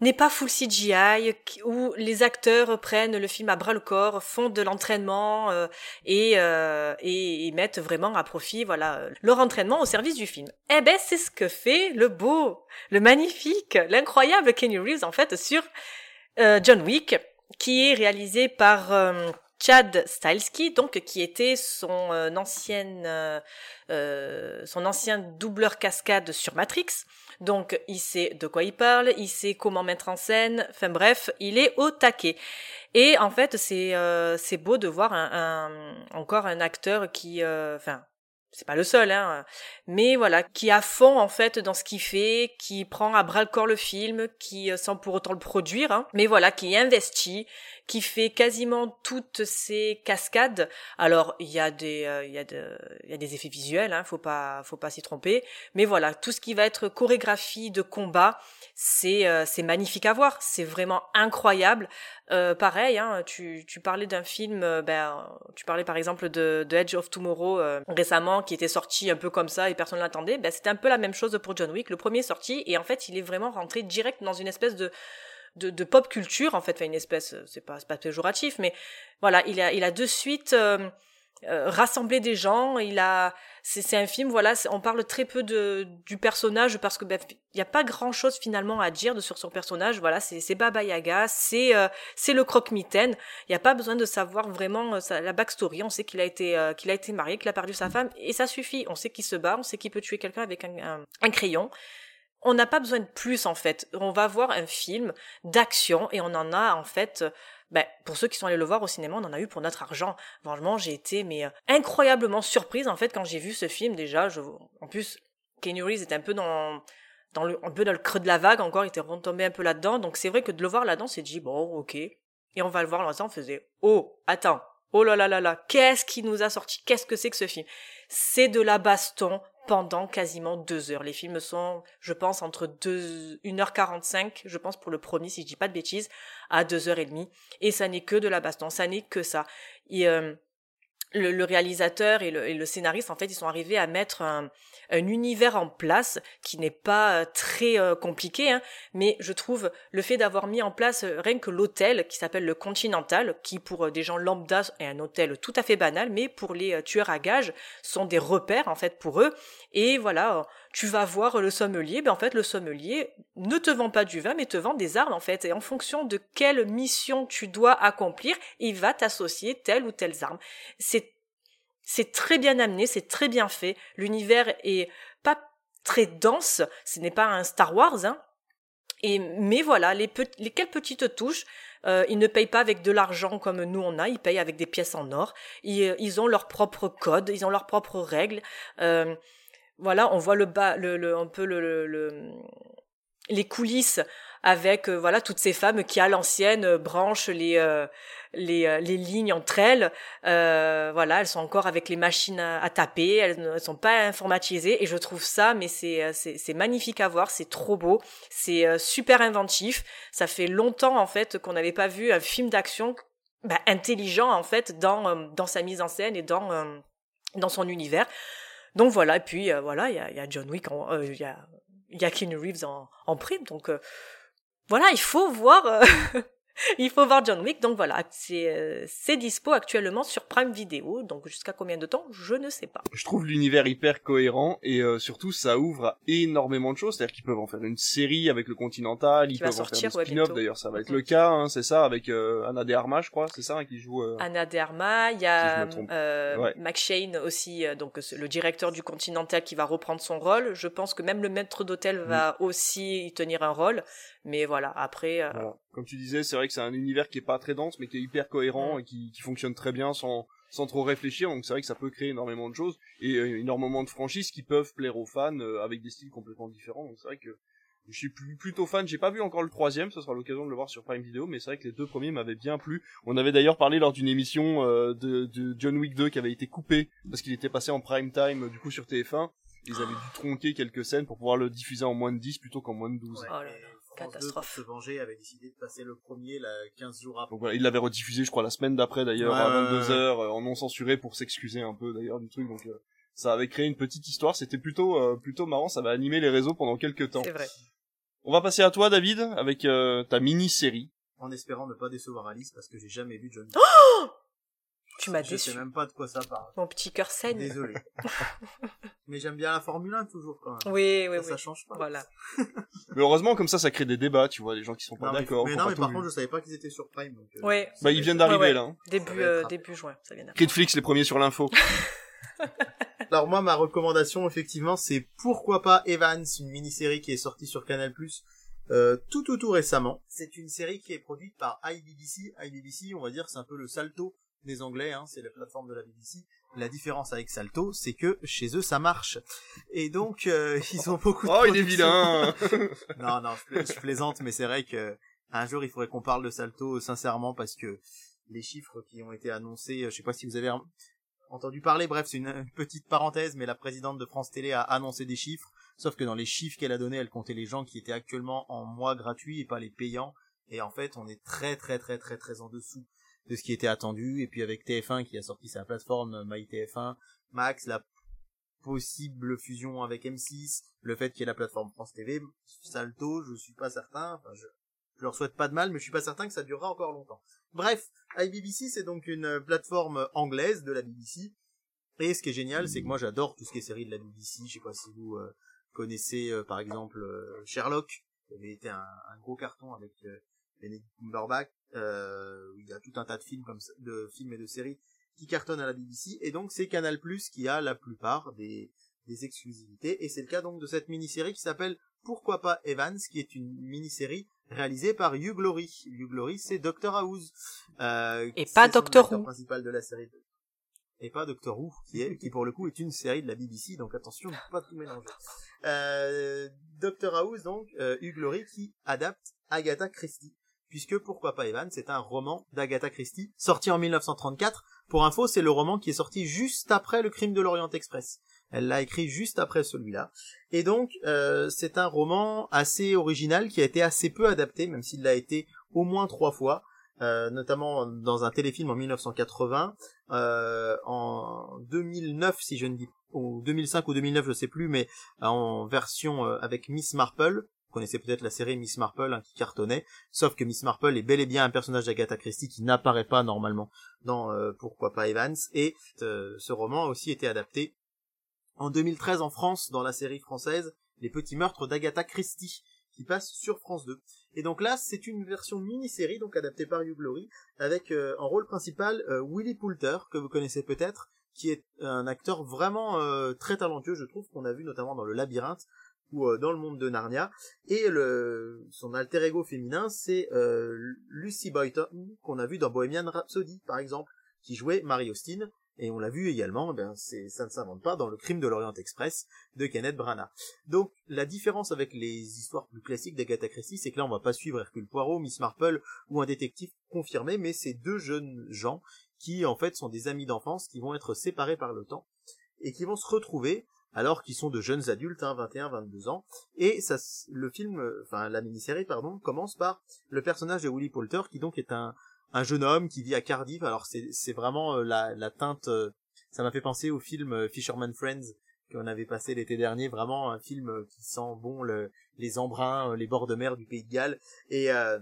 n'est pas full CGI, où les acteurs prennent le film à bras le corps, font de l'entraînement euh, et, euh, et, mettent vraiment à profit voilà leur entraînement au service du film. Eh ben c'est ce que fait le beau, le magnifique, l'incroyable Kenny Reeves en fait sur euh, John Wick, qui est réalisé par Chad Stileski, donc qui était son ancienne son ancien doubleur cascade sur Matrix. Donc il sait de quoi il parle, il sait comment mettre en scène, enfin bref, il est au taquet. Et en fait, c'est euh, c'est beau de voir un, encore un acteur qui, euh, enfin, c'est pas le seul, hein, mais voilà, qui a fond en fait dans ce qu'il fait, qui prend à bras le corps le film, qui euh, sans pour autant le produire, hein, mais voilà, qui investit, qui fait quasiment toutes ces cascades. Alors il y a des, euh, il y a des effets visuels, hein, faut pas, faut pas s'y tromper, mais voilà, tout ce qui va être chorégraphie de combat, c'est, euh, magnifique à voir, c'est vraiment incroyable. Euh, pareil, hein, tu, parlais d'un film, euh, ben, tu parlais par exemple de, de Edge of Tomorrow récemment, qui était sorti un peu comme ça et personne l'attendait. Ben, c'était un peu la même chose pour John Wick. Le premier sorti et en fait, il est vraiment rentré direct dans une espèce de de, de pop culture en fait, enfin une espèce, c'est pas c'est pas péjoratif, mais voilà, il a il a de suite euh, rassembler des gens. Il a, c'est un film, voilà, on parle très peu de du personnage parce que ben, il y a pas grand chose finalement à dire de, sur son personnage. Voilà, c'est Baba Yaga, c'est euh, c'est le croque-mitaine. Il y a pas besoin de savoir vraiment euh, la backstory. On sait qu'il a été qu'il a été marié, qu'il a perdu sa femme et ça suffit. On sait qu'il se bat, on sait qu'il peut tuer quelqu'un avec un, un crayon. On n'a pas besoin de plus en fait. On va voir un film d'action et on en a en fait ben, pour ceux qui sont allés le voir au cinéma, on en a eu pour notre argent. Franchement, j'ai été mais euh, incroyablement surprise en fait quand j'ai vu ce film déjà. Je, en plus, Kenny Reeves était un peu dans dans le un peu dans le creux de la vague encore, il était retombé un peu là-dedans. Donc c'est vrai que de le voir là-dedans, c'est dit bon, ok. Et on va le voir là on faisait oh attends oh là là là là qu'est-ce qui nous a sorti? Qu'est-ce que c'est que ce film? C'est de la baston pendant quasiment deux heures. Les films sont, je pense, entre deux, 1h45, je pense pour le premier, si je dis pas de bêtises, à deux heures et demie. Et ça n'est que de la baston, ça n'est que ça. Euh, le, réalisateur et le, et le, scénariste, en fait, ils sont arrivés à mettre un, un univers en place qui n'est pas euh, très euh, compliqué, hein, mais je trouve le fait d'avoir mis en place euh, rien que l'hôtel qui s'appelle le Continental, qui pour des gens lambda est un hôtel tout à fait banal, mais pour les tueurs à gages sont des repères en fait pour eux. Et voilà, tu vas voir le sommelier, ben en fait le sommelier ne te vend pas du vin, mais te vend des armes en fait, et en fonction de quelle mission tu dois accomplir, il va t'associer telle ou telle arme. C'est c'est très bien amené, c'est très bien fait. L'univers est pas très dense, ce n'est pas un Star Wars, hein. Et mais voilà, les, les quelques petites touches, euh, ils ne payent pas avec de l'argent comme nous on a, ils payent avec des pièces en or. Ils, ils ont leur propre code, ils ont leurs propres règles. Euh, voilà, on voit le bas, le, le un peu le, le, les coulisses avec euh, voilà toutes ces femmes qui à l'ancienne branchent les euh, les, euh, les lignes entre elles. Euh, voilà, elles sont encore avec les machines à, taper, elles ne sont pas informatisées et je trouve ça, mais c'est euh, c'est magnifique à voir, c'est trop beau, c'est super inventif. Ça fait longtemps en fait qu'on n'avait pas vu un film d'action bah, intelligent en fait dans dans sa mise en scène et dans dans son univers. Donc voilà, et puis voilà, il y a, John Wick, il y a y Keanu Reeves en, en prime, donc voilà, il faut voir Il faut voir John Wick, donc voilà, c'est euh, dispo actuellement sur Prime Video, donc jusqu'à combien de temps, je ne sais pas. Je trouve l'univers hyper cohérent et euh, surtout ça ouvre à énormément de choses, c'est-à-dire qu'ils peuvent en faire une série avec le Continental, ils peuvent en faire des spin-off d'ailleurs, ça va être Mhm. le cas, hein, c'est ça, avec euh, Anna de Armas, je crois, c'est ça, hein, qui joue... euh, Anna de Armas, il y Si a trompe. euh, Ouais. McShane aussi, euh, donc le directeur du Continental qui va reprendre son rôle. Je pense que même le maître d'hôtel va aussi y tenir un rôle, mais voilà, après... euh, Voilà. Comme tu disais, c'est vrai que c'est un univers qui est pas très dense, mais qui est hyper cohérent et qui, qui fonctionne très bien sans, sans trop réfléchir. Donc c'est vrai que ça peut créer énormément de choses et euh, énormément de franchises qui peuvent plaire aux fans euh, avec des styles complètement différents. Donc c'est vrai que je suis plutôt fan. J'ai pas vu encore le troisième, ce sera l'occasion de le voir sur Prime Video, mais c'est vrai que les deux premiers m'avaient bien plu. On avait d'ailleurs parlé lors d'une émission euh, de, de John Wick 2 qui avait été coupé parce qu'il était passé en prime time du coup sur TF1. Ils avaient dû tronquer quelques scènes pour pouvoir le diffuser en moins de 10 plutôt qu'en moins de 12. Ouais, Oh là là, France 2, catastrophe. pour se venger, avait décidé de passer le premier là, 15 jours après. Donc voilà, il l'avait rediffusé, je crois, la semaine d'après d'ailleurs, Ouais, à ouais, 22h, euh, en non censuré pour s'excuser un peu d'ailleurs du truc. Donc euh, ça avait créé une petite histoire, c'était plutôt euh, plutôt marrant, ça va animer les réseaux pendant quelques temps. C'est vrai. On va passer à toi, David, avec euh, ta mini-série. En espérant ne pas décevoir Alice parce que j'ai jamais vu John Wick. Tu m'as je déçu. sais même pas de quoi ça parle. Mon petit cœur saigne. Désolé. Mais j'aime bien la Formule 1 toujours quand même. Oui, oui, ça, oui. ça change pas. Voilà. Mais heureusement, comme ça, ça crée des débats, tu vois, les gens qui sont pas mais, d'accord. mais non, mais par contre, je savais pas qu'ils étaient sur Prime. Donc, euh, Ouais. Bah, ils viennent d'arriver Ouais, ouais. là. hein. Début, euh, début juin, ça vient d'arriver. Critflix, les premiers sur l'info. Alors moi, ma recommandation, effectivement, c'est Pourquoi pas Evans, une mini-série qui est sortie sur Canal+, euh, tout tout tout récemment. C'est une série qui est produite par iBBC. iBBC, on va dire, c'est un peu le Salto des Anglais, hein, c'est la plateforme de la BBC. La différence avec Salto, c'est que chez eux, ça marche. Et donc, euh, ils ont beaucoup de Oh, il est vilain non, non, je, pla- je plaisante, mais c'est vrai que un jour il faudrait qu'on parle de Salto euh, sincèrement parce que les chiffres qui ont été annoncés, euh, je sais pas si vous avez entendu parler. Bref, c'est une, une petite parenthèse, mais la présidente de France Télé a annoncé des chiffres. Sauf que dans les chiffres qu'elle a donnés, elle comptait les gens qui étaient actuellement en mois gratuit et pas les payants. Et en fait, on est très très très très très en dessous de ce qui était attendu. Et puis avec TF1 qui a sorti sa plateforme euh, MyTF1, Max, la possible fusion avec M6, le fait qu'il y ait la plateforme France TV, Salto, je suis pas certain, enfin je, je leur souhaite pas de mal, mais je suis pas certain que ça durera encore longtemps. Bref, iBBC c'est donc une plateforme anglaise de la BBC, et ce qui est génial, c'est que moi j'adore tout ce qui est série de la BBC, je sais pas si vous euh, connaissez euh, par exemple Sherlock, qui avait été un, un gros carton avec Benedict Cumberbatch, euh, il y a tout un tas de films comme ça, de films et de séries qui cartonnent à la BBC, et donc c'est Canal Plus qui a la plupart des, des exclusivités, et c'est le cas donc de cette mini-série qui s'appelle Pourquoi pas Evans, qui est une mini-série réalisée par Hugh Glory. Hugh Glory, c'est Doctor House. Euh, Et pas Doctor Who. principal de la série. Et pas Doctor Who, qui est, qui pour le coup est une série de la BBC, donc attention, ne pas tout mélanger. Euh, Doctor House, donc, euh, Hugh Glory qui adapte Agatha Christie. Puisque Pourquoi pas Evan, c'est un roman d'Agatha Christie, sorti en 1934. Pour info, c'est le roman qui est sorti juste après le crime de l'Orient Express. Elle l'a écrit juste après celui-là. Et donc, euh, c'est un roman assez original qui a été assez peu adapté, même s'il l'a été au moins trois fois. Euh, notamment dans un téléfilm en 1980, euh, en 2009 si je ne dis ou 2005 ou 2009 je sais plus, mais en version euh, avec Miss Marple. Connaissez peut-être la série Miss Marple hein, qui cartonnait, sauf que Miss Marple est bel et bien un personnage d'Agatha Christie qui n'apparaît pas normalement dans euh, Pourquoi pas Evans. Et euh, ce roman a aussi été adapté en 2013 en France dans la série française Les Petits Meurtres d'Agatha Christie qui passe sur France 2. Et donc là, c'est une version mini-série, donc adaptée par Hugh Glory, avec euh, en rôle principal Willy Poulter, que vous connaissez peut-être, qui est un acteur vraiment très talentueux, je trouve, qu'on a vu notamment dans Le Labyrinthe ou euh, dans Le Monde de Narnia. Et le, son alter ego féminin, c'est euh, Lucy Boyton, qu'on a vu dans Bohemian Rhapsody, par exemple, qui jouait Mary Austin. Et on l'a vu également, eh ben c'est ça ne s'invente pas dans le crime de l'Orient Express de Kenneth Branagh. Donc la différence avec les histoires plus classiques d'Agatha Christie, c'est que là on va pas suivre Hercule Poirot, Miss Marple ou un détective confirmé, mais c'est deux jeunes gens qui en fait sont des amis d'enfance qui vont être séparés par le temps et qui vont se retrouver alors qu'ils sont de jeunes adultes, hein, 21, 22 ans. Et ça, le film, enfin la mini-série pardon, commence par le personnage de Willy Poulter qui donc est un un jeune homme qui vit à Cardiff. Alors c'est vraiment euh, la la teinte. euh, ça m'a fait penser au film euh, Fisherman Friends qu'on avait passé l'été dernier. Vraiment un film qui sent bon le, les embruns, les bords de mer du Pays de Galles. Et euh,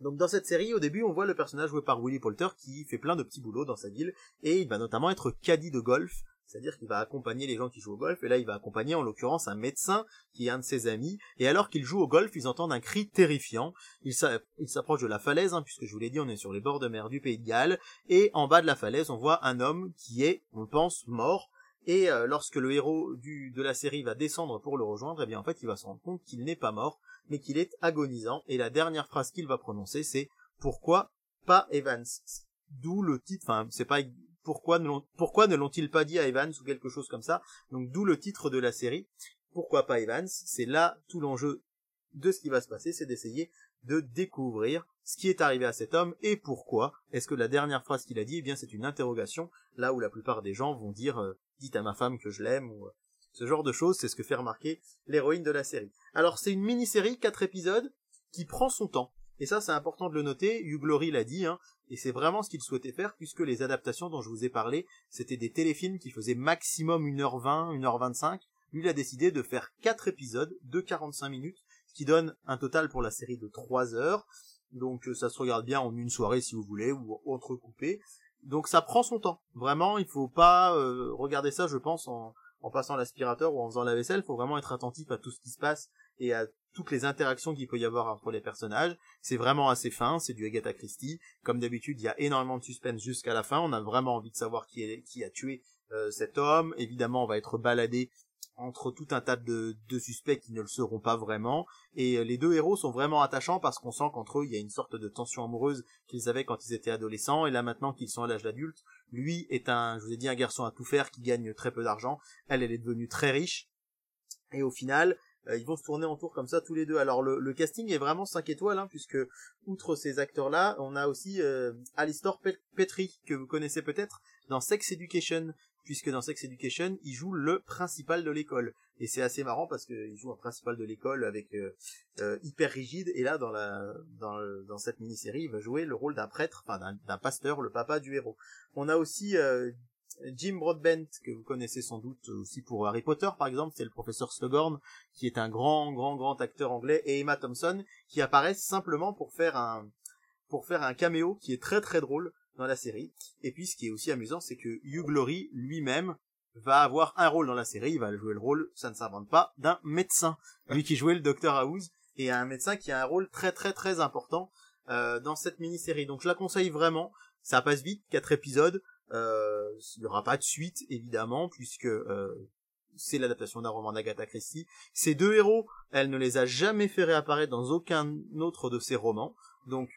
Donc dans cette série, au début, on voit le personnage joué par Willy Poulter qui fait plein de petits boulots dans sa ville et il va notamment être caddie de golf, c'est-à-dire qu'il va accompagner les gens qui jouent au golf et là il va accompagner en l'occurrence un médecin qui est un de ses amis et alors qu'ils jouent au golf, ils entendent un cri terrifiant. Ils s'approchent de la falaise hein, puisque je vous l'ai dit, on est sur les bords de mer du Pays de Galles et en bas de la falaise, on voit un homme qui est, on pense, mort et euh, lorsque le héros de la série va descendre pour le rejoindre, eh bien en fait il va se rendre compte qu'il n'est pas mort, mais qu'il est agonisant. Et la dernière phrase qu'il va prononcer, c'est pourquoi pas Evans? D'où le titre, enfin c'est pas pourquoi ne l'ont-ils pas dit à Evans ou quelque chose comme ça. Donc d'où le titre de la série. Pourquoi pas Evans? C'est là tout l'enjeu de ce qui va se passer, c'est d'essayer de découvrir ce qui est arrivé à cet homme et pourquoi. Est-ce que la dernière phrase qu'il a dit, eh bien c'est une interrogation, là où la plupart des gens vont dire euh, dites à ma femme que je l'aime ou euh, ce genre de choses, c'est ce que fait remarquer l'héroïne de la série. Alors c'est une mini-série, quatre épisodes, qui prend son temps. Et ça c'est important de le noter, Hugh Glory l'a dit, hein, et c'est vraiment ce qu'il souhaitait faire, puisque les adaptations dont je vous ai parlé, c'était des téléfilms qui faisaient maximum 1h20, 1h25. Lui il a décidé de faire quatre épisodes de 45 minutes, ce qui donne un total pour la série de 3 heures. Donc ça se regarde bien en une soirée si vous voulez, ou entrecoupé. Donc ça prend son temps. Vraiment, il faut pas euh, regarder ça, je pense, en, en passant l'aspirateur ou en faisant la vaisselle. Il faut vraiment être attentif à tout ce qui se passe et à toutes les interactions qu'il peut y avoir entre les personnages. C'est vraiment assez fin, c'est du Agatha Christie. Comme d'habitude, il y a énormément de suspense jusqu'à la fin. On a vraiment envie de savoir qui, est, qui a tué euh, cet homme. Évidemment, on va être baladé entre tout un tas de, de, suspects qui ne le seront pas vraiment. Et euh, les deux héros sont vraiment attachants parce qu'on sent qu'entre eux, il y a une sorte de tension amoureuse qu'ils avaient quand ils étaient adolescents. Et là maintenant qu'ils sont à l'âge d'adulte, lui est un, je vous ai dit, un garçon à tout faire qui gagne très peu d'argent. Elle, elle est devenue très riche. Et au final, ils vont se tourner en tour comme ça tous les deux. Alors le, casting est vraiment 5 étoiles, hein, puisque outre ces acteurs-là, on a aussi euh, Alistair Petrie, que vous connaissez peut-être dans Sex Education puisque dans Sex Education, il joue le principal de l'école. Et c'est assez marrant parce qu'il joue un principal de l'école avec euh, euh, hyper rigide, et là dans la dans, dans cette mini-série, il va jouer le rôle d'un prêtre, enfin d'un pasteur, le papa du héros. On a aussi euh, Jim Broadbent, que vous connaissez sans doute aussi pour Harry Potter par exemple, c'est le professeur Slughorn, qui est un grand grand grand acteur anglais, et Emma Thompson, qui apparaissent simplement pour faire un pour faire un caméo qui est très très drôle dans la série. Et puis ce qui est aussi amusant, c'est que Hugh Glory lui-même va avoir un rôle dans la série, il va jouer le rôle, ça ne s'invente pas, d'un médecin. Lui qui jouait le Docteur House, et un médecin qui a un rôle très très très important euh, dans cette mini-série. Donc je la conseille vraiment, ça passe vite, quatre épisodes, euh, il n'y aura pas de suite évidemment, puisque euh, c'est l'adaptation d'un roman d'Agatha Christie. Ces deux héros, elle ne les a jamais fait réapparaître dans aucun autre de ses romans, donc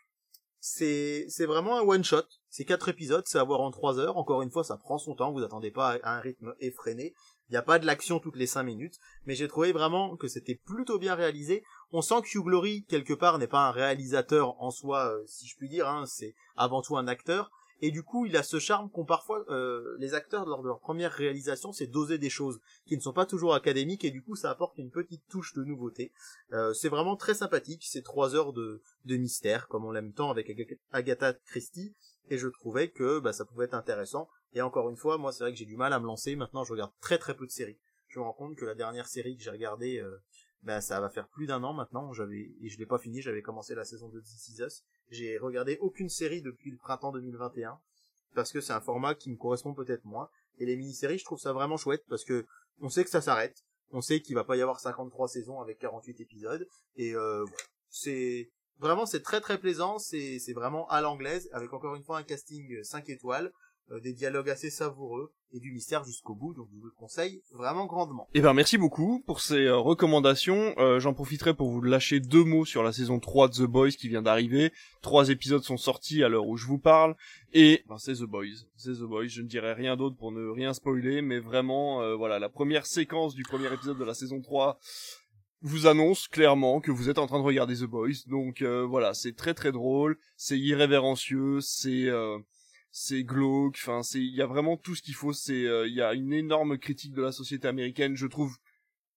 c'est c'est vraiment un one shot. C'est quatre épisodes, c'est à voir en trois heures. Encore une fois, ça prend son temps. Vous attendez pas à un rythme effréné. Il n'y a pas de l'action toutes les cinq minutes, mais j'ai trouvé vraiment que c'était plutôt bien réalisé. On sent que Hugh Glory quelque part n'est pas un réalisateur en soi, euh, si je puis dire. Hein, c'est avant tout un acteur et du coup il a ce charme qu'ont parfois euh, les acteurs lors de leur première réalisation, c'est d'oser des choses qui ne sont pas toujours académiques et du coup ça apporte une petite touche de nouveauté. Euh, c'est vraiment très sympathique, c'est trois heures de, de mystère comme on l'aime tant avec Agatha Christie et je trouvais que bah, ça pouvait être intéressant. Et encore une fois, moi c'est vrai que j'ai du mal à me lancer, maintenant je regarde très très peu de séries. Je me rends compte que la dernière série que j'ai regardée, euh, bah, ça va faire plus d'un an maintenant, j'avais et je l'ai pas fini, j'avais commencé la saison de This Is j'ai regardé aucune série depuis le printemps 2021 parce que c'est un format qui me correspond peut-être moins. Et les mini-séries, je trouve ça vraiment chouette parce que on sait que ça s'arrête. On sait qu'il va pas y avoir 53 saisons avec 48 épisodes. Et euh, c'est vraiment c'est très très plaisant. C'est c'est vraiment à l'anglaise avec encore une fois un casting 5 étoiles. Euh, des dialogues assez savoureux et du mystère jusqu'au bout, donc je vous le conseille vraiment grandement. Eh ben merci beaucoup pour ces euh, recommandations. Euh, j'en profiterai pour vous lâcher deux mots sur la saison 3 de The Boys qui vient d'arriver. Trois épisodes sont sortis à l'heure où je vous parle et ben, c'est The Boys. C'est The Boys. Je ne dirai rien d'autre pour ne rien spoiler, mais vraiment voilà la première séquence du premier épisode de la saison 3 vous annonce clairement que vous êtes en train de regarder The Boys. Donc voilà, c'est très très drôle, c'est irrévérencieux, c'est c'est glauque, enfin c'est il y a vraiment tout ce qu'il faut, c'est euh, il y a une énorme critique de la société américaine, je trouve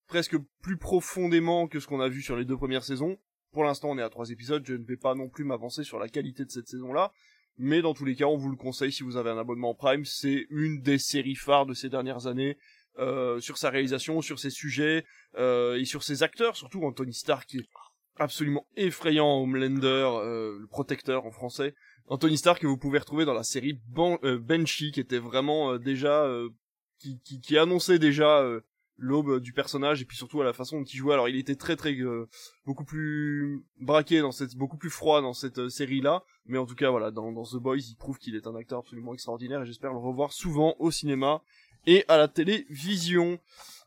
presque plus profondément que ce qu'on a vu sur les deux premières saisons. Pour l'instant, on est à trois épisodes, je ne vais pas non plus m'avancer sur la qualité de cette saison-là, mais dans tous les cas, on vous le conseille si vous avez un abonnement Prime, c'est une des séries phares de ces dernières années. Euh, sur sa réalisation, sur ses sujets euh, et sur ses acteurs, surtout Anthony Stark qui est absolument effrayant Homelander, euh, le protecteur en français. Anthony Starr que vous pouvez retrouver dans la série Ban euh, Banshee, qui était vraiment euh, déjà, euh, qui, qui, qui annonçait déjà euh, l'aube du personnage et puis surtout à la façon dont il jouait. Alors il était très très euh, beaucoup plus braqué dans cette, beaucoup plus froid dans cette euh, série là, mais en tout cas voilà dans, dans The Boys il prouve qu'il est un acteur absolument extraordinaire et j'espère le revoir souvent au cinéma et à la télévision.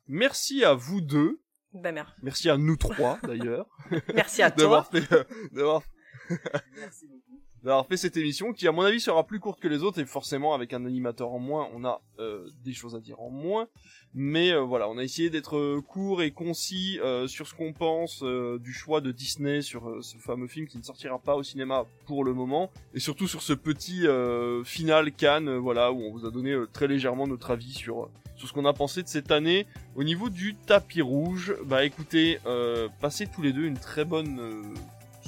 Merci à vous deux, Ben, mer- merci à nous trois d'ailleurs merci à d'avoir toi. fait euh, d'avoir Merci beaucoup. D'avoir fait cette émission qui à mon avis sera plus courte que les autres et forcément avec un animateur en moins on a euh, des choses à dire en moins. Mais euh, voilà on a essayé d'être euh, court et concis euh, sur ce qu'on pense euh, du choix de Disney sur euh, ce fameux film qui ne sortira pas au cinéma pour le moment. Et surtout sur ce petit final Cannes voilà où on vous a donné très légèrement notre avis sur sur ce qu'on a pensé de cette année. Au niveau du tapis rouge bah écoutez passez tous les deux une très bonne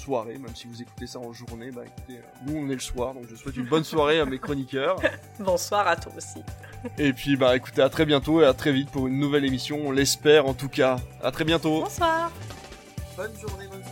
soirée, même si vous écoutez ça en journée, bah écoutez, euh, nous on est le soir, donc je souhaite une bonne soirée à mes chroniqueurs. Bonsoir à toi aussi. Et puis bah écoutez, à très bientôt et à très vite pour une nouvelle émission, on l'espère en tout cas. À très bientôt Bonsoir. Bonne journée, bonne